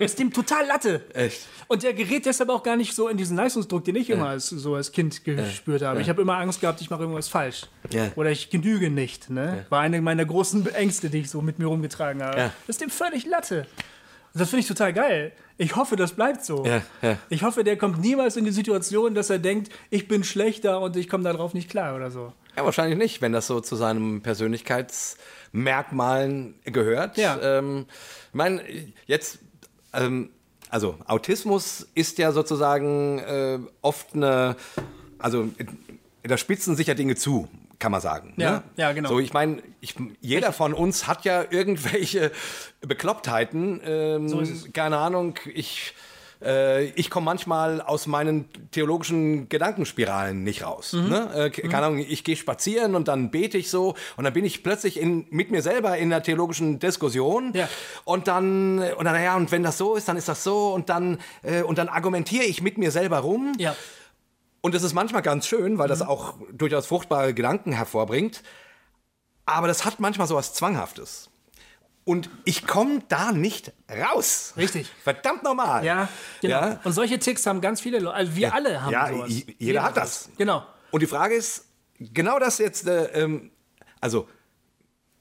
Ist dem total Latte. Echt? Und der gerät deshalb auch gar nicht so in diesen Leistungsdruck, den ich immer als, so als Kind gespürt habe. Ich habe immer Angst gehabt, ich mache irgendwas falsch. Ja. Oder ich genüge nicht. Ne? War eine meiner großen Ängste, die ich so mit mir rumgetragen habe. Ja. Ist dem völlig Latte. Das finde ich total geil. Ich hoffe, das bleibt so. Ja, ja. Ich hoffe, der kommt niemals in die Situation, dass er denkt, ich bin schlechter und ich komme darauf nicht klar oder so. Ja, wahrscheinlich nicht, wenn das so zu seinen Persönlichkeitsmerkmalen gehört. Ja. Ähm, ich meine, jetzt, ähm, also Autismus ist ja sozusagen äh, oft eine, also da spitzen sich ja Dinge zu, kann man sagen. Ja, ne? ja, genau. So, ich meine, jeder von uns hat ja irgendwelche Beklopptheiten. Ähm, So ist es. Keine Ahnung, ich. äh, Ich komme manchmal aus meinen theologischen Gedankenspiralen nicht raus. Mhm. Ne? Äh, ke- keine Ahnung, ich gehe spazieren und dann bete ich so und dann bin ich plötzlich in, mit mir selber in einer theologischen Diskussion Ja. und dann und dann ja und wenn das so ist, dann ist das so und dann äh, und dann argumentiere ich mit mir selber rum Ja. Und das ist manchmal ganz schön, weil das Mhm. auch durchaus fruchtbare Gedanken hervorbringt. Aber das hat manchmal so was Zwanghaftes. Und ich komme da nicht raus. Richtig. Verdammt normal. Ja, genau. Ja? Und solche Ticks haben ganz viele Leute. Also wir alle haben ja, sowas. j- jeder hat das. Genau. Und die Frage ist, genau das jetzt, äh, ähm, also,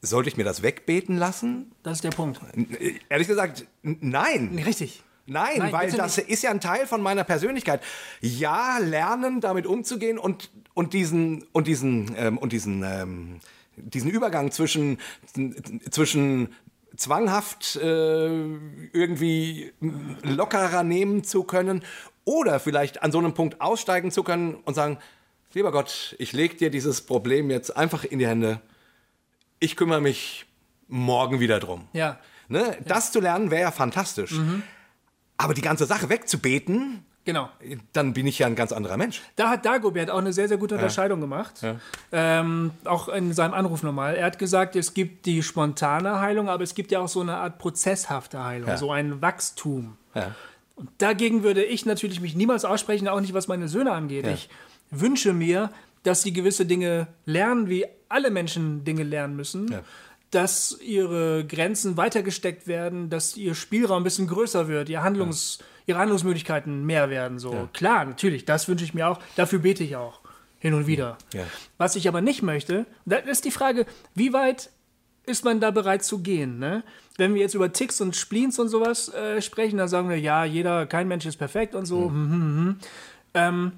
sollte ich mir das wegbeten lassen? Das ist der Punkt. Äh, Ehrlich gesagt, nein. Richtig. Nein, Nein, weil das nicht. ist ja ein Teil von meiner Persönlichkeit. Ja, lernen, damit umzugehen und, und diesen, und diesen, ähm, und diesen, ähm, diesen Übergang zwischen, zwischen zwanghaft äh, irgendwie lockerer nehmen zu können oder vielleicht an so einem Punkt aussteigen zu können und sagen, lieber Gott, ich lege dir dieses Problem jetzt einfach in die Hände. Ich kümmere mich morgen wieder drum. Ja. Ne? Das zu lernen wäre ja fantastisch. Aber die ganze Sache wegzubeten, Genau. dann bin ich ja ein ganz anderer Mensch. Da hat Dagobert auch eine sehr, sehr gute Unterscheidung gemacht. Ähm, auch in seinem Anruf nochmal. Er hat gesagt, es gibt die spontane Heilung, aber es gibt ja auch so eine Art prozesshafte Heilung, Ja. so ein Wachstum. Ja. Und dagegen würde ich natürlich mich niemals aussprechen, auch nicht was meine Söhne angeht. Ja. Ich wünsche mir, dass sie gewisse Dinge lernen, wie alle Menschen Dinge lernen müssen. Ja. Dass ihre Grenzen weitergesteckt werden, dass ihr Spielraum ein bisschen größer wird, ihr Handlungs, ihre Handlungsmöglichkeiten mehr werden. So. Klar, natürlich, das wünsche ich mir auch. Dafür bete ich auch. Hin und wieder. Ja. Was ich aber nicht möchte, da ist die Frage, wie weit ist man da bereit zu gehen? Ne? Wenn wir jetzt über Ticks und Spleens und sowas äh, sprechen, dann sagen wir, ja, jeder, kein Mensch ist perfekt und so. hm, hm, hm. Ähm,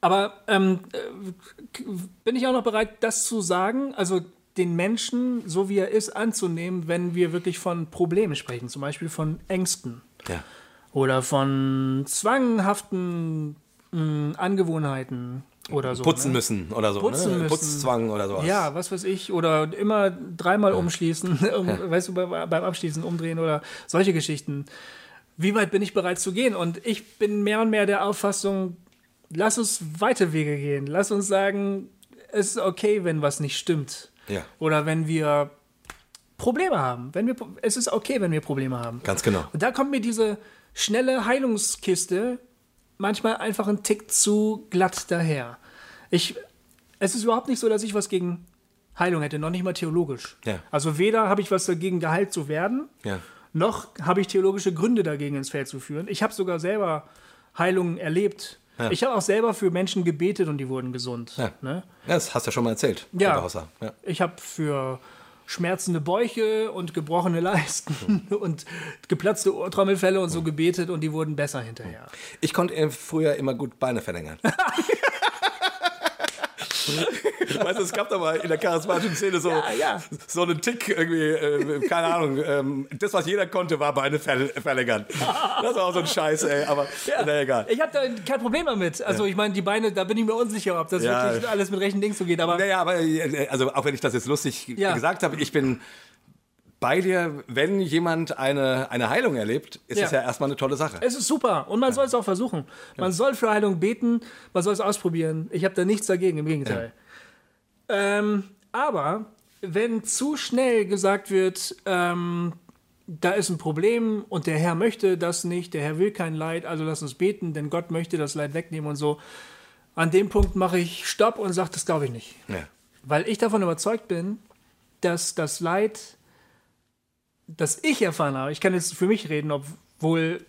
aber ähm, äh, bin ich auch noch bereit, das zu sagen, also den Menschen, so wie er ist, anzunehmen, wenn wir wirklich von Problemen sprechen, zum Beispiel von Ängsten Ja. oder von zwanghaften mh, Angewohnheiten oder so. Putzen ne? müssen oder so. Putzen ne? müssen. Putzzwang oder sowas. Ja, was weiß ich. Oder immer dreimal umschließen, um, weißt du, bei- beim Abschließen umdrehen oder solche Geschichten. Wie weit bin ich bereit zu gehen? Und ich bin mehr und mehr der Auffassung, lass uns weite Wege gehen. Lass uns sagen, es ist okay, wenn was nicht stimmt. Ja. Oder wenn wir Probleme haben. Wenn wir, es ist okay, wenn wir Probleme haben. Ganz genau. Und da kommt mir diese schnelle Heilungskiste manchmal einfach ein Tick zu glatt daher. Ich, es ist überhaupt nicht so, dass ich was gegen Heilung hätte, noch nicht mal theologisch. Ja. Also weder habe ich was dagegen, geheilt zu werden, Ja. noch habe ich theologische Gründe dagegen ins Feld zu führen. Ich habe sogar selber Heilungen erlebt. Ja. Ich habe auch selber für Menschen gebetet und die wurden gesund. Ja. Ne? Ja, das hast du ja schon mal erzählt. Ja. Ich habe für schmerzende Bäuche und gebrochene Leisten und geplatzte Ohrtrommelfälle und so gebetet und die wurden besser hinterher. Ich konnte äh, früher immer gut Beine verlängern. weißt du, es gab da mal in der charismatischen Szene so, Ja, ja. so einen Tick irgendwie, äh, keine Ahnung, ähm, das, was jeder konnte, war Beine ver verlängern. Das war auch so ein Scheiß, ey, aber na egal. Ich habe da kein Problem damit. Also ich meine, die Beine, da bin ich mir unsicher, ob das Ja. wirklich alles mit rechten Dingen so geht. Aber Naja, aber äh, also auch wenn ich das jetzt lustig Ja. gesagt habe, ich bin bei dir, wenn jemand eine, eine Heilung erlebt, ist Ja. das ja erstmal eine tolle Sache. es ist super und man soll es auch versuchen. Man soll für Heilung beten, man soll es ausprobieren. Ich habe da nichts dagegen, im Gegenteil. Ähm, aber wenn zu schnell gesagt wird, ähm, da ist ein Problem und der Herr möchte das nicht, der Herr will kein Leid, also lass uns beten, denn Gott möchte das Leid wegnehmen und so. An dem Punkt mache ich Stopp und sage, das glaube ich nicht. Ja. Weil ich davon überzeugt bin, dass das Leid, das ich erfahren habe, ich kann jetzt für mich reden, obwohl,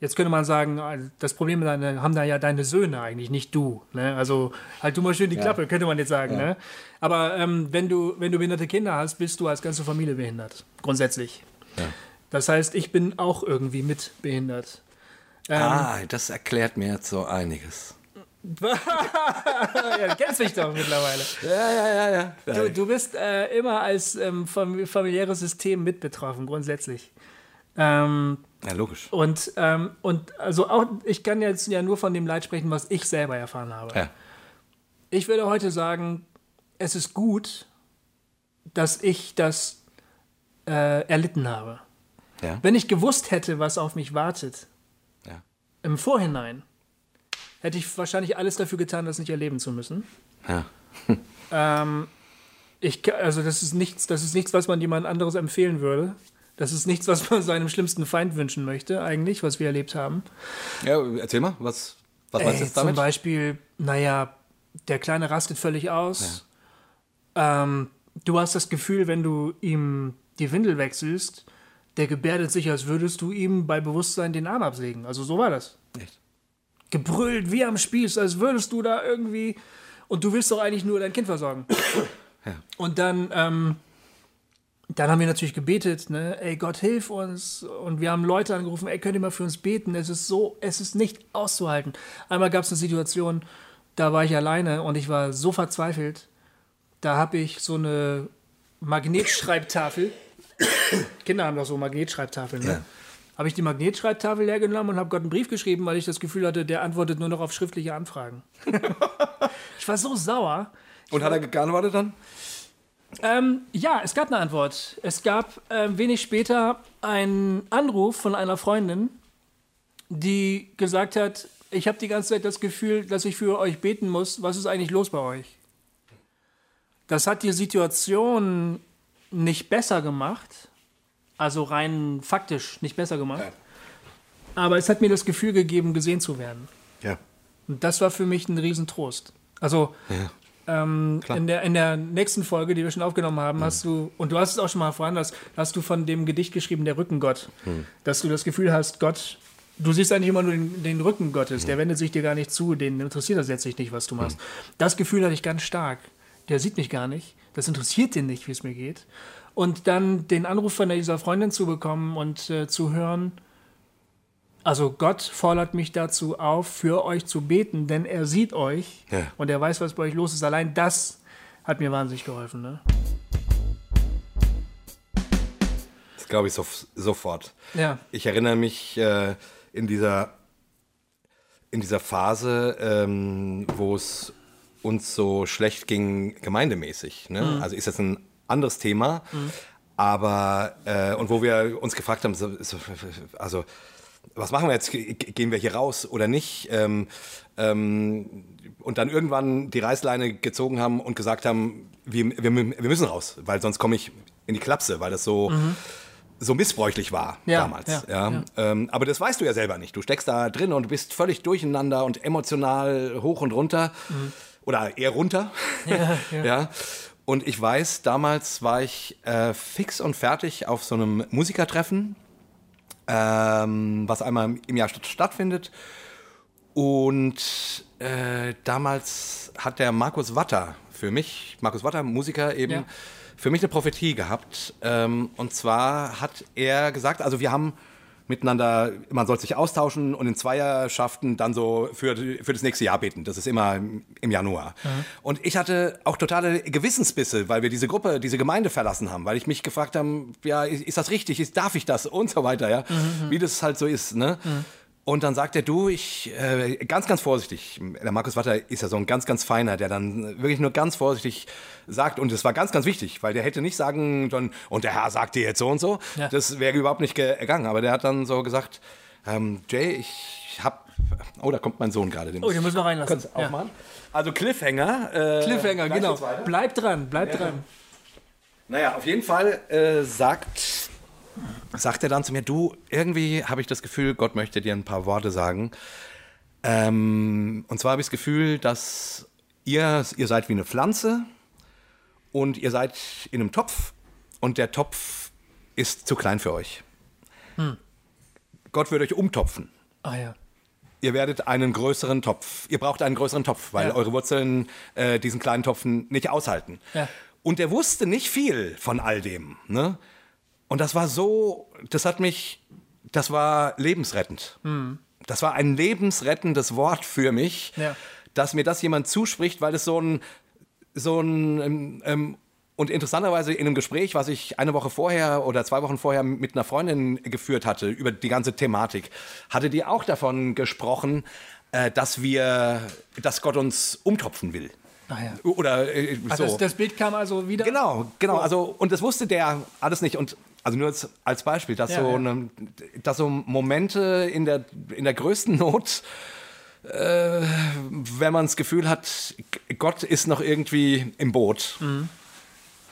jetzt könnte man sagen, das Problem deine, haben da ja deine Söhne eigentlich, nicht du. Ne? Also halt du mal schön die Klappe, könnte man jetzt sagen. Ne? Aber ähm, wenn, du, wenn du behinderte Kinder hast, bist du als ganze Familie behindert, grundsätzlich. Das heißt, ich bin auch irgendwie mit behindert. Ähm, Ah, das erklärt mir jetzt so einiges. ja, du kennst mich doch mittlerweile. Ja, ja, ja, ja. Du, du bist äh, immer als ähm, fam familiäres System mit betroffen, grundsätzlich. Ähm, Ja, logisch. und, ähm, und also auch, ich kann jetzt ja nur von dem Leid sprechen, was ich selber erfahren habe. Ja. Ich würde heute sagen, es ist gut, dass ich das äh, erlitten habe. Ja. Wenn ich gewusst hätte, was auf mich wartet, Ja. im Vorhinein, hätte ich wahrscheinlich alles dafür getan, das nicht erleben zu müssen. Ja. Ähm, ich, also das ist nichts, das ist nichts, was man jemand anderes empfehlen würde. Das ist nichts, was man seinem schlimmsten Feind wünschen möchte, eigentlich, was wir erlebt haben. ja, erzähl mal, was, was meinst du Ey, jetzt zum damit? Beispiel, naja, der Kleine rastet völlig aus. Ähm, du hast das Gefühl, wenn du ihm die Windel wechselst, der gebärdet sich, als würdest du ihm bei Bewusstsein den Arm absägen. Also so war das. Echt? Gebrüllt wie am Spieß, als würdest du da irgendwie. Und du willst doch eigentlich nur dein Kind versorgen. Ja. Und dann, ähm, dann haben wir natürlich gebetet, ne? Ey, Gott, hilf uns. Und wir haben Leute angerufen, ey, könnt ihr mal für uns beten? Es ist so, es ist nicht auszuhalten. Einmal gab es eine Situation, da war ich alleine und ich war so verzweifelt. Da habe ich so eine Magnetschreibtafel. Kinder haben doch so Magnetschreibtafeln, ne? Ja. Habe ich die Magnetschreibtafel hergenommen und habe Gott einen Brief geschrieben, weil ich das Gefühl hatte, der antwortet nur noch auf schriftliche Anfragen. ich war so sauer. Und hat er geantwortet dann? Ähm, ja, es gab eine Antwort. Es gab ähm, wenig später einen Anruf von einer Freundin, die gesagt hat, ich habe die ganze Zeit das Gefühl, dass ich für euch beten muss. Was ist eigentlich los bei euch? Das hat die Situation nicht besser gemacht, also rein faktisch nicht besser gemacht, aber es hat mir das Gefühl gegeben, gesehen zu werden. Ja. Und das war für mich ein Riesentrost. Also ähm, in, der, in der nächsten Folge, die wir schon aufgenommen haben, hast du, und du hast es auch schon mal erfahren, hast, hast du von dem Gedicht geschrieben, der Rückengott, dass du das Gefühl hast, Gott, du siehst eigentlich immer nur den, den Rücken Gottes, der wendet sich dir gar nicht zu, den interessiert das letztlich nicht, was du machst. Das Gefühl hatte ich ganz stark. Der sieht mich gar nicht, das interessiert den nicht, wie es mir geht. Und dann den Anruf von dieser Freundin zu bekommen und äh, zu hören, also Gott fordert mich dazu auf, für euch zu beten, denn er sieht euch Ja. und er weiß, was bei euch los ist. Allein das hat mir wahnsinnig geholfen. Ne? Das glaube ich so, sofort. Ja. Ich erinnere mich äh, in dieser in dieser Phase, ähm, wo es uns so schlecht ging, gemeindemäßig. Ne? Mhm. Also ist jetzt ein anderes Thema, aber äh, und wo wir uns gefragt haben, so, so, also was machen wir jetzt? Ge- Gehen wir hier raus oder nicht? Ähm, ähm, und dann irgendwann die Reißleine gezogen haben und gesagt haben, wir, wir, wir müssen raus, weil sonst komme ich in die Klapse, weil das so, so missbräuchlich war Mhm. Ja, damals. ja, Ja. Ähm, aber das weißt du ja selber nicht. Du steckst da drin und bist völlig durcheinander und emotional hoch und runter. Oder eher runter. Ja. Und ich weiß, damals war ich äh, fix und fertig auf so einem Musikertreffen, ähm, was einmal im Jahr statt- stattfindet. Und äh, damals hat der Markus Watter für mich, Markus Watter, Musiker eben, Ja. für mich eine Prophetie gehabt. Ähm, und zwar hat er gesagt, also wir haben miteinander, man soll sich austauschen und in Zweierschaften dann so für, für das nächste Jahr beten. Das ist immer im Januar. Und ich hatte auch totale Gewissensbisse, weil wir diese Gruppe, diese Gemeinde verlassen haben, weil ich mich gefragt habe, ja, ist, das richtig, ist, darf ich das und so weiter, ja, wie das halt so ist, ne? Und dann sagt er, du, ich, äh, ganz, ganz vorsichtig, der Markus Watter ist ja so ein ganz, ganz feiner, der dann wirklich nur ganz vorsichtig sagt, und es war ganz, ganz wichtig, weil der hätte nicht sagen dann, und der Herr sagt dir jetzt so und so, Ja. das wäre überhaupt nicht gegangen, aber der hat dann so gesagt, ähm, Jay, ich hab, oh, da kommt mein Sohn gerade, den Oh, den müssen wir reinlassen. Kannst du Ja. Also Cliffhanger. Äh, Cliffhanger, genau. Bleib dran, bleib dran. Naja, auf jeden Fall äh, sagt, sagt er dann zu mir, du, irgendwie habe ich das Gefühl, Gott möchte dir ein paar Worte sagen. Ähm, und zwar habe ich das Gefühl, dass ihr, ihr seid wie eine Pflanze und ihr seid in einem Topf und der Topf ist zu klein für euch. Gott wird euch umtopfen. Ah ja. Ihr werdet einen größeren Topf. Ihr braucht einen größeren Topf, weil Ja. eure Wurzeln äh, diesen kleinen Topfen nicht aushalten. Ja. Und er wusste nicht viel von all dem. Ne? Und das war so, das hat mich, das war lebensrettend. Das war ein lebensrettendes Wort für mich, Ja. dass mir das jemand zuspricht, weil es so ein, so ein, ähm, ähm, und interessanterweise in einem Gespräch, was ich eine Woche vorher oder zwei Wochen vorher mit einer Freundin geführt hatte über die ganze Thematik, hatte die auch davon gesprochen, äh, dass wir, dass Gott uns umtopfen will. Ah ja. Oder äh, so. Also das, das Bild kam also wieder. Genau, genau. Also, und das wusste der alles nicht. Und also nur als, als Beispiel, dass, Ja, so eine, dass so Momente in der, in der größten Not, äh, wenn man das Gefühl hat, Gott ist noch irgendwie im Boot. Mhm.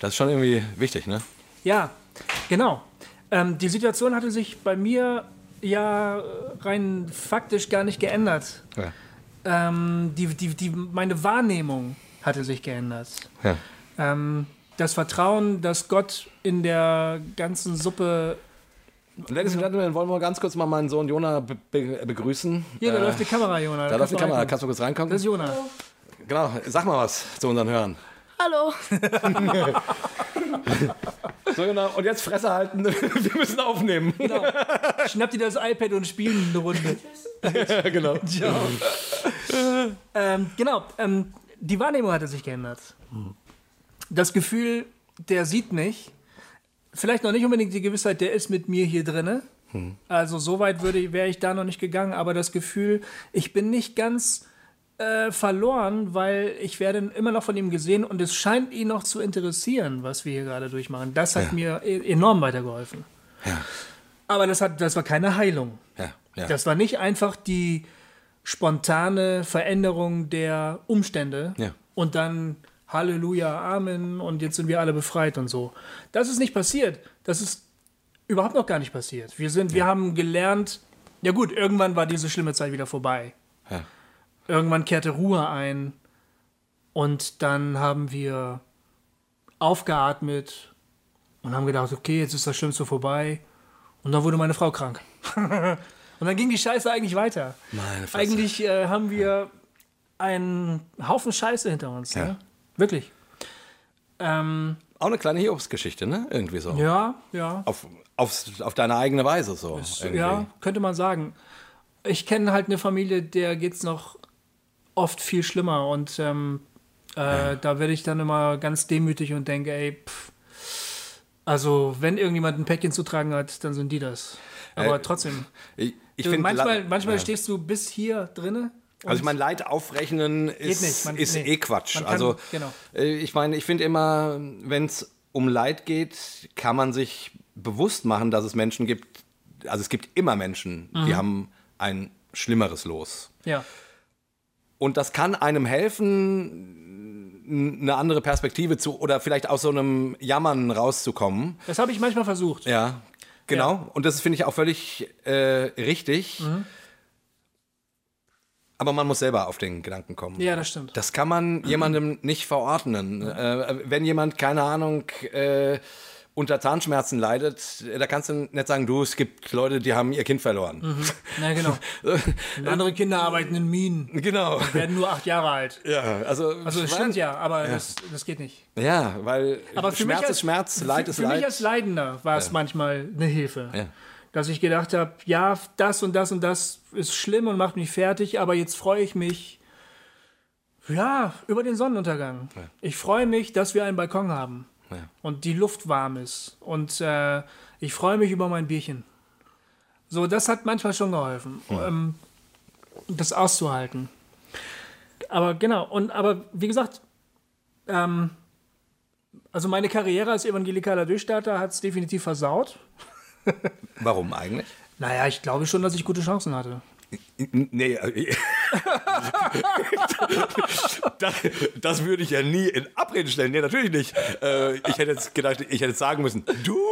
Das ist schon irgendwie wichtig, ne? Ja, genau. Ähm, die Situation hatte sich bei mir ja rein faktisch gar nicht geändert. Ja. Ähm, die, die, die, meine Wahrnehmung hatte sich geändert. ja. Ähm, das Vertrauen, dass Gott in der ganzen Suppe. Ladies and Gentlemen, wollen wir ganz kurz mal meinen Sohn Jona be be begrüßen. Hier, da Äh, läuft die Kamera, Jona. Da läuft die Kamera. Kannst du kurz reinkommen? Das ist Jona. Genau, sag mal was zu unseren Hörern. Hallo. So, Jona, und jetzt Fresse halten. Wir müssen aufnehmen. Schnapp dir das iPad und spielen eine Runde. genau. Ähm, genau, ähm, die Wahrnehmung hatte sich geändert. Das Gefühl, der sieht mich. Vielleicht noch nicht unbedingt die Gewissheit, der ist mit mir hier drinne. Also so weit würde, wäre ich da noch nicht gegangen, aber das Gefühl, ich bin nicht ganz äh, verloren, weil ich werde immer noch von ihm gesehen und es scheint ihn noch zu interessieren, was wir hier gerade durchmachen. Das hat Ja. mir e enorm weitergeholfen. Ja, Aber das, hat, das war keine Heilung. ja. Das war nicht einfach die spontane Veränderung der Umstände und dann Halleluja, Amen und jetzt sind wir alle befreit und so. Das ist nicht passiert. Das ist überhaupt noch gar nicht passiert. Wir sind, wir haben gelernt, ja gut, irgendwann war diese schlimme Zeit wieder vorbei. ja. Irgendwann kehrte Ruhe ein und dann haben wir aufgeatmet und haben gedacht, okay, jetzt ist das Schlimmste vorbei. Und dann wurde meine Frau krank. und dann ging die Scheiße eigentlich weiter. Meine Fresse. Eigentlich äh, haben wir einen Haufen Scheiße hinter uns. Ja. Ne? Wirklich. Ähm, Auch eine kleine Hiobsgeschichte, ne? Irgendwie so. ja, ja. Auf, auf, auf deine eigene Weise so. irgendwie. Ja, könnte man sagen. Ich kenne halt eine Familie, der geht es noch oft viel schlimmer und ähm, äh, da werde ich dann immer ganz demütig und denke, ey, pff, also wenn irgendjemand ein Päckchen zu tragen hat, dann sind die das. Aber Äh, trotzdem, Ich, ich Du, finde, manchmal manchmal ja. stehst du bis hier drinne. Also ich meine, Leid aufrechnen ist, man- ist nee. eh Quatsch. Kann- also genau. äh, ich meine, ich finde immer, wenn es um Leid geht, kann man sich bewusst machen, dass es Menschen gibt, also es gibt immer Menschen, Mhm. die haben ein schlimmeres Los. Ja. Und das kann einem helfen, eine andere Perspektive zu oder vielleicht aus so einem Jammern rauszukommen. Das habe ich manchmal versucht. Ja, genau. Ja. Und das finde ich auch völlig äh, richtig. Mhm. Aber man muss selber auf den Gedanken kommen. Ja, das stimmt. Das kann man jemandem nicht verordnen. Äh, wenn jemand, keine Ahnung, äh, unter Zahnschmerzen leidet, da kannst du nicht sagen, du, es gibt Leute, die haben ihr Kind verloren. Ja, genau. Und andere Kinder arbeiten in Minen, genau. werden nur acht Jahre alt. Ja, also, Also das stimmt ja, aber Das, das geht nicht. Ja, weil Aber für Schmerz als, ist Schmerz, Leid für, ist für Leid. mich als Leidender war es manchmal eine Hilfe. Ja. Dass ich gedacht habe, ja, das und das und das ist schlimm und macht mich fertig, aber jetzt freue ich mich, ja, über den Sonnenuntergang. Ich freue mich, dass wir einen Balkon haben Ja. und die Luft warm ist. Und äh, ich freue mich über mein Bierchen. So, das hat manchmal schon geholfen, ähm, das auszuhalten. Aber genau, und aber wie gesagt, ähm, also meine Karriere als evangelikaler Durchstarter hat es definitiv versaut. Warum eigentlich? Naja, ich glaube schon, dass ich gute Chancen hatte. Nee, äh, das, das würde ich ja nie in Abrede stellen. Nee, natürlich nicht. Äh, ich hätte jetzt gedacht, ich hätte jetzt sagen müssen, du?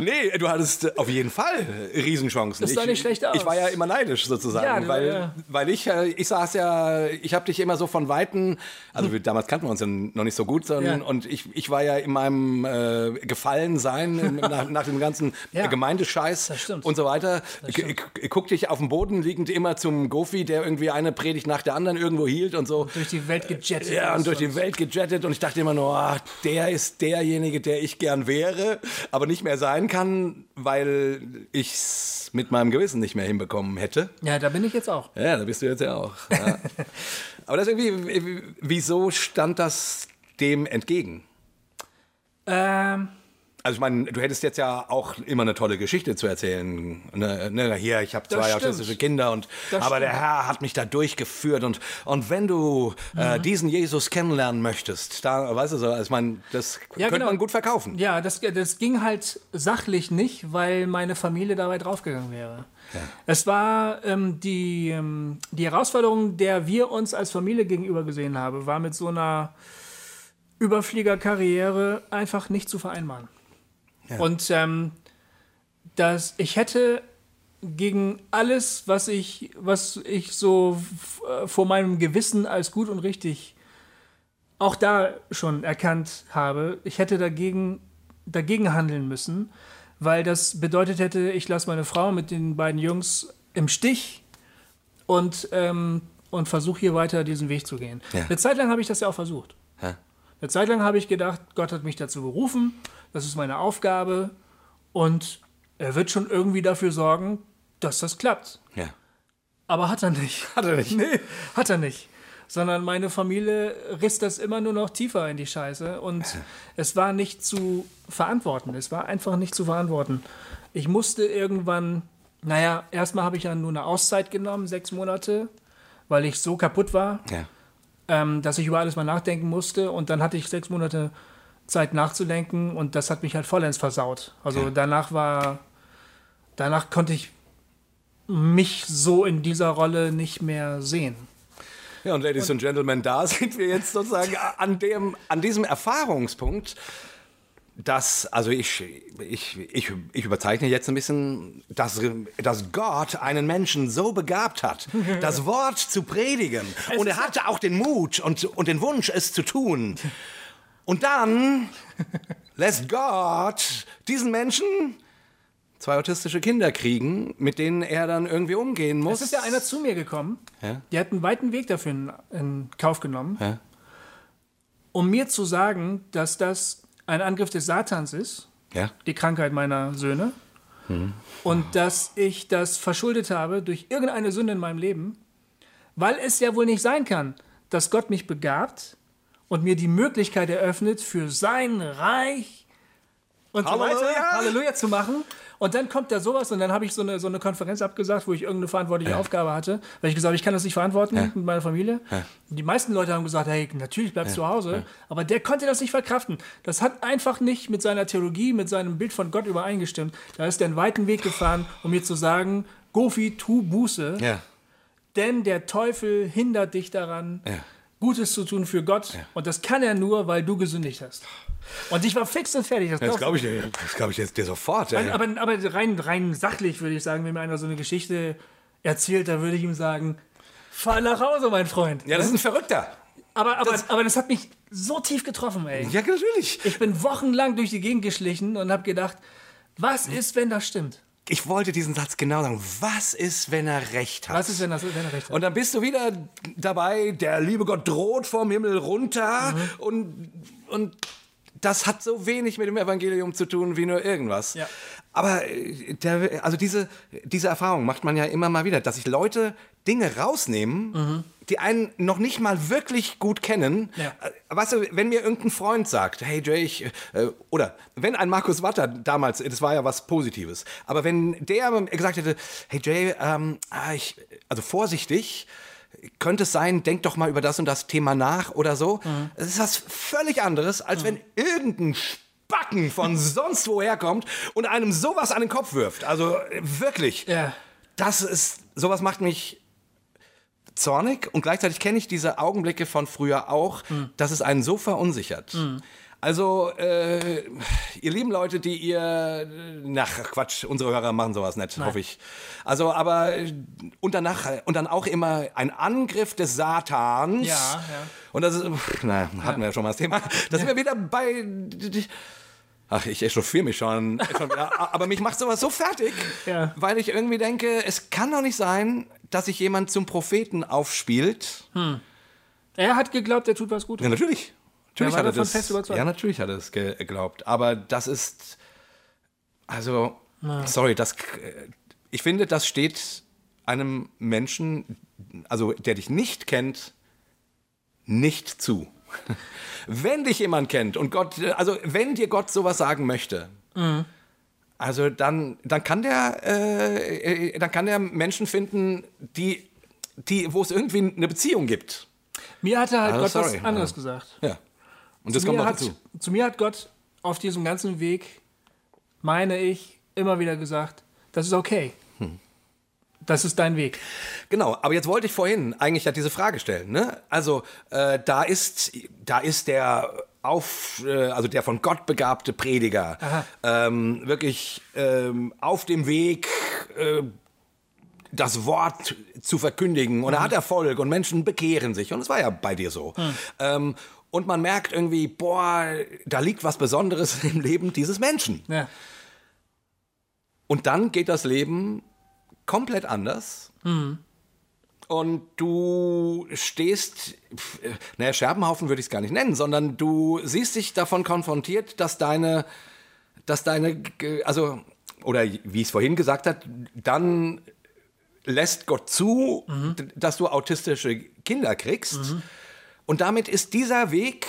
nee, du hattest auf jeden Fall Riesenchancen. Das sah ich, nicht schlecht aus. Ich war ja immer neidisch sozusagen, Ja, weil, ja. weil ich, äh, ich saß ja, ich habe dich immer so von Weitem, also wir, damals kannten wir uns ja noch nicht so gut, sondern, Ja. und ich, ich war ja in meinem äh, Gefallensein nach, nach dem ganzen. Gemeindescheiß und so weiter. Ich, guck dich auf dem Boden liegend immer zum Gofi, der irgendwie eine Predigt nach der anderen irgendwo hielt und so. Durch die Welt gejettet. Ja, und durch die Welt gejettet und ich dachte immer nur, ach, der ist derjenige, der ich gern wäre, aber nicht mehr sein kann, weil ich es mit meinem Gewissen nicht mehr hinbekommen hätte. Ja, da bin ich jetzt auch. Ja, da bist du jetzt ja auch. Ja. aber das irgendwie, wieso stand das dem entgegen? Ähm, Also ich meine, du hättest jetzt ja auch immer eine tolle Geschichte zu erzählen. Ne, ne, hier, ich habe zwei autistische Kinder und Das aber der stimmt. Herr hat mich da durchgeführt und und wenn du Mhm. äh, diesen Jesus kennenlernen möchtest, da weißt du so, also ich meine, das Ja, könnte genau. man gut verkaufen. ja, das, das ging halt sachlich nicht, weil meine Familie dabei draufgegangen wäre. Es war ähm, die, ähm, die Herausforderung, der wir uns als Familie gegenüber gesehen haben, war mit so einer Überfliegerkarriere einfach nicht zu vereinbaren. Und ähm, das, ich hätte gegen alles, was ich, was ich so äh, vor meinem Gewissen als gut und richtig auch da schon erkannt habe, ich hätte dagegen, dagegen handeln müssen, weil das bedeutet hätte, ich lasse meine Frau mit den beiden Jungs im Stich und, ähm, und versuche hier weiter diesen Weg zu gehen. Ja. Eine Zeit lang habe ich das ja auch versucht. Ja. Eine Zeit lang habe ich gedacht, Gott hat mich dazu berufen, das ist meine Aufgabe und er wird schon irgendwie dafür sorgen, dass das klappt. Ja. Aber hat er nicht. Hat er nicht. Nee, hat er nicht. Sondern meine Familie riss das immer nur noch tiefer in die Scheiße und es war nicht zu verantworten. Es war einfach nicht zu verantworten. Ich musste irgendwann, naja, erstmal habe ich ja nur eine Auszeit genommen, sechs Monate, weil ich so kaputt war, Ja. ähm, dass ich über alles mal nachdenken musste und dann hatte ich sechs Monate Zeit nachzudenken und das hat mich halt vollends versaut. Also Ja. danach war, danach konnte ich mich so in dieser Rolle nicht mehr sehen. Ja, und Ladies and Gentlemen, da sind wir jetzt sozusagen an, dem, an diesem Erfahrungspunkt, dass, also ich, ich, ich, ich überzeichne jetzt ein bisschen, dass, dass Gott einen Menschen so begabt hat, das Wort zu predigen. Und er hatte auch den Mut und, und den Wunsch, es zu tun. Und dann lässt Gott diesen Menschen zwei autistische Kinder kriegen, mit denen er dann irgendwie umgehen muss. Es ist ja einer zu mir gekommen, Ja. die hat einen weiten Weg dafür in, in Kauf genommen, Ja. um mir zu sagen, dass das ein Angriff des Satans ist, Ja. die Krankheit meiner Söhne, und dass ich das verschuldet habe durch irgendeine Sünde in meinem Leben, weil es ja wohl nicht sein kann, dass Gott mich begabt und mir die Möglichkeit eröffnet, für sein Reich und so Halleluja! weiter Halleluja zu machen Und dann kommt da sowas und dann habe ich so eine, so eine Konferenz abgesagt, wo ich irgendeine verantwortliche Ja. Aufgabe hatte, weil ich gesagt habe, ich kann das nicht verantworten Ja. mit meiner Familie. Die meisten Leute haben gesagt, hey, natürlich bleibst du zu Hause. Aber der konnte das nicht verkraften. Das hat einfach nicht mit seiner Theologie, mit seinem Bild von Gott übereingestimmt. Da ist er einen weiten Weg gefahren, um mir zu sagen, Gofi, tu Buße, Ja. denn der Teufel hindert dich daran, Ja. Gutes zu tun für Gott. Und das kann er nur, weil du gesündigt hast. Und ich war fix und fertig. Das Das glaube ich, dir- das ich jetzt dir sofort. ey. aber, aber rein, rein sachlich würde ich sagen, wenn mir einer so eine Geschichte erzählt, da würde ich ihm sagen, fahr nach Hause, mein Freund. ja, das ist ein Verrückter. aber, aber, aber das hat mich so tief getroffen, ey. Ja, natürlich. Ich bin wochenlang durch die Gegend geschlichen und habe gedacht, was ist, wenn das stimmt? Ich wollte diesen Satz genau sagen. Was ist, wenn er recht hat? Was ist, wenn, das, wenn er recht hat? Und dann bist du wieder dabei, der liebe Gott droht vom Himmel runter Mhm. und, und das hat so wenig mit dem Evangelium zu tun wie nur irgendwas. Ja. Aber äh, der, also diese, diese Erfahrung macht man ja immer mal wieder, dass sich Leute Dinge rausnehmen, die einen noch nicht mal wirklich gut kennen. Ja. Äh, Weißt du, wenn mir irgendein Freund sagt, hey Jay, ich, äh, oder wenn ein Markus Watter damals, das war ja was Positives, aber wenn der gesagt hätte, hey Jay, ähm, ah, ich, also vorsichtig, könnte es sein, denk doch mal über das und das Thema nach oder so. Es ist was völlig anderes, als wenn irgendein Spacken von sonst woher kommt und einem sowas an den Kopf wirft. Also wirklich. Ja. Das ist, sowas macht mich zornig und gleichzeitig kenne ich diese Augenblicke von früher auch, dass es einen so verunsichert. Also, äh, ihr lieben Leute, die ihr, nach Quatsch, unsere Hörer machen sowas nicht, hoffe ich. Also, aber, und danach, und dann auch immer ein Angriff des Satans. Ja, ja. Und das ist, naja, hatten wir ja schon mal das Thema. Da sind wir wieder bei, ach, ich echauffiere mich schon, aber mich macht sowas so fertig, Ja. weil ich irgendwie denke, es kann doch nicht sein, dass sich jemand zum Propheten aufspielt. Er hat geglaubt, er tut was Gutes. Ja, natürlich. Natürlich war hat er das. fest überzeugt. Ja, natürlich hat er es ge- geglaubt. Aber das ist. Also, sorry, das. äh, Ich finde, das steht einem Menschen, also der dich nicht kennt, nicht zu. Wenn dich jemand kennt und Gott, also wenn dir Gott sowas sagen möchte, also dann, dann kann der, äh, äh, dann kann der Menschen finden, die, die, wo es irgendwie eine Beziehung gibt. Mir hat er halt Ah, Gott sorry. was anderes Ja. gesagt. Ja. Und das zu, kommt noch hat, dazu. zu mir hat Gott auf diesem ganzen Weg, meine ich, immer wieder gesagt, das ist okay. Hm. Das ist dein Weg. Genau, aber jetzt wollte ich vorhin eigentlich ja diese Frage stellen. Ne? Also äh, da ist, da ist der auf, äh, also der von Gott begabte Prediger ähm, wirklich ähm, auf dem Weg. Äh, das Wort zu verkündigen und er hat Erfolg und Menschen bekehren sich und es war ja bei dir so. Ähm, und man merkt irgendwie, boah, da liegt was Besonderes im Leben dieses Menschen. Ja. Und dann geht das Leben komplett anders. Und du stehst, naja, Scherbenhaufen würde ich es gar nicht nennen, sondern du siehst dich davon konfrontiert, dass deine, dass deine, also, oder wie ich es vorhin gesagt habe, dann lässt Gott zu, d- dass du autistische Kinder kriegst. Und damit ist dieser Weg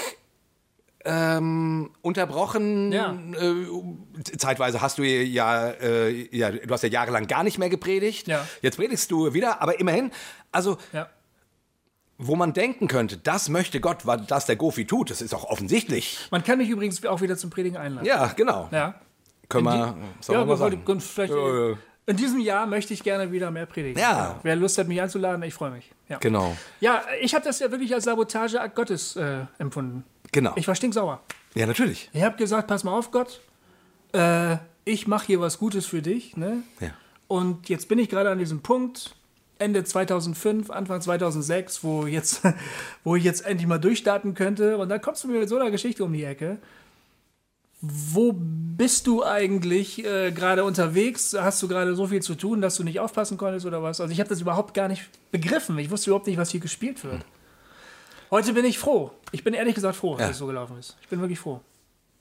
ähm, unterbrochen. Ja. Äh, zeitweise hast du ja, äh, ja, du hast ja jahrelang gar nicht mehr gepredigt. Ja. Jetzt predigst du wieder, aber immerhin, also Ja. wo man denken könnte, das möchte Gott, was das der Gofi tut, das ist auch offensichtlich. Man kann mich übrigens auch wieder zum Predigen einladen. Ja, genau. Ja. Können wir, die- sollen ja, wir mal wollte- sagen. und vielleicht, Ja, ja. In diesem Jahr möchte ich gerne wieder mehr predigen. Ja. Wer Lust hat, mich einzuladen, ich freue mich. Ja, Genau, ja ich habe das ja wirklich als Sabotageakt Gottes äh, empfunden. genau. Ich war stinksauer. ja, natürlich. Ich habe gesagt, pass mal auf, Gott, äh, ich mache hier was Gutes für dich. Ne? Ja. Und jetzt bin ich gerade an diesem Punkt, Ende 2005, Anfang 2006, wo, jetzt, wo ich jetzt endlich mal durchstarten könnte. Und dann kommst du mir mit so einer Geschichte um die Ecke. Wo bist du eigentlich äh, gerade unterwegs? Hast du gerade so viel zu tun, dass du nicht aufpassen konntest oder was? Also ich habe das überhaupt gar nicht begriffen. Ich wusste überhaupt nicht, was hier gespielt wird. Heute bin ich froh. Ich bin ehrlich gesagt froh, Ja. dass es so gelaufen ist. Ich bin wirklich froh.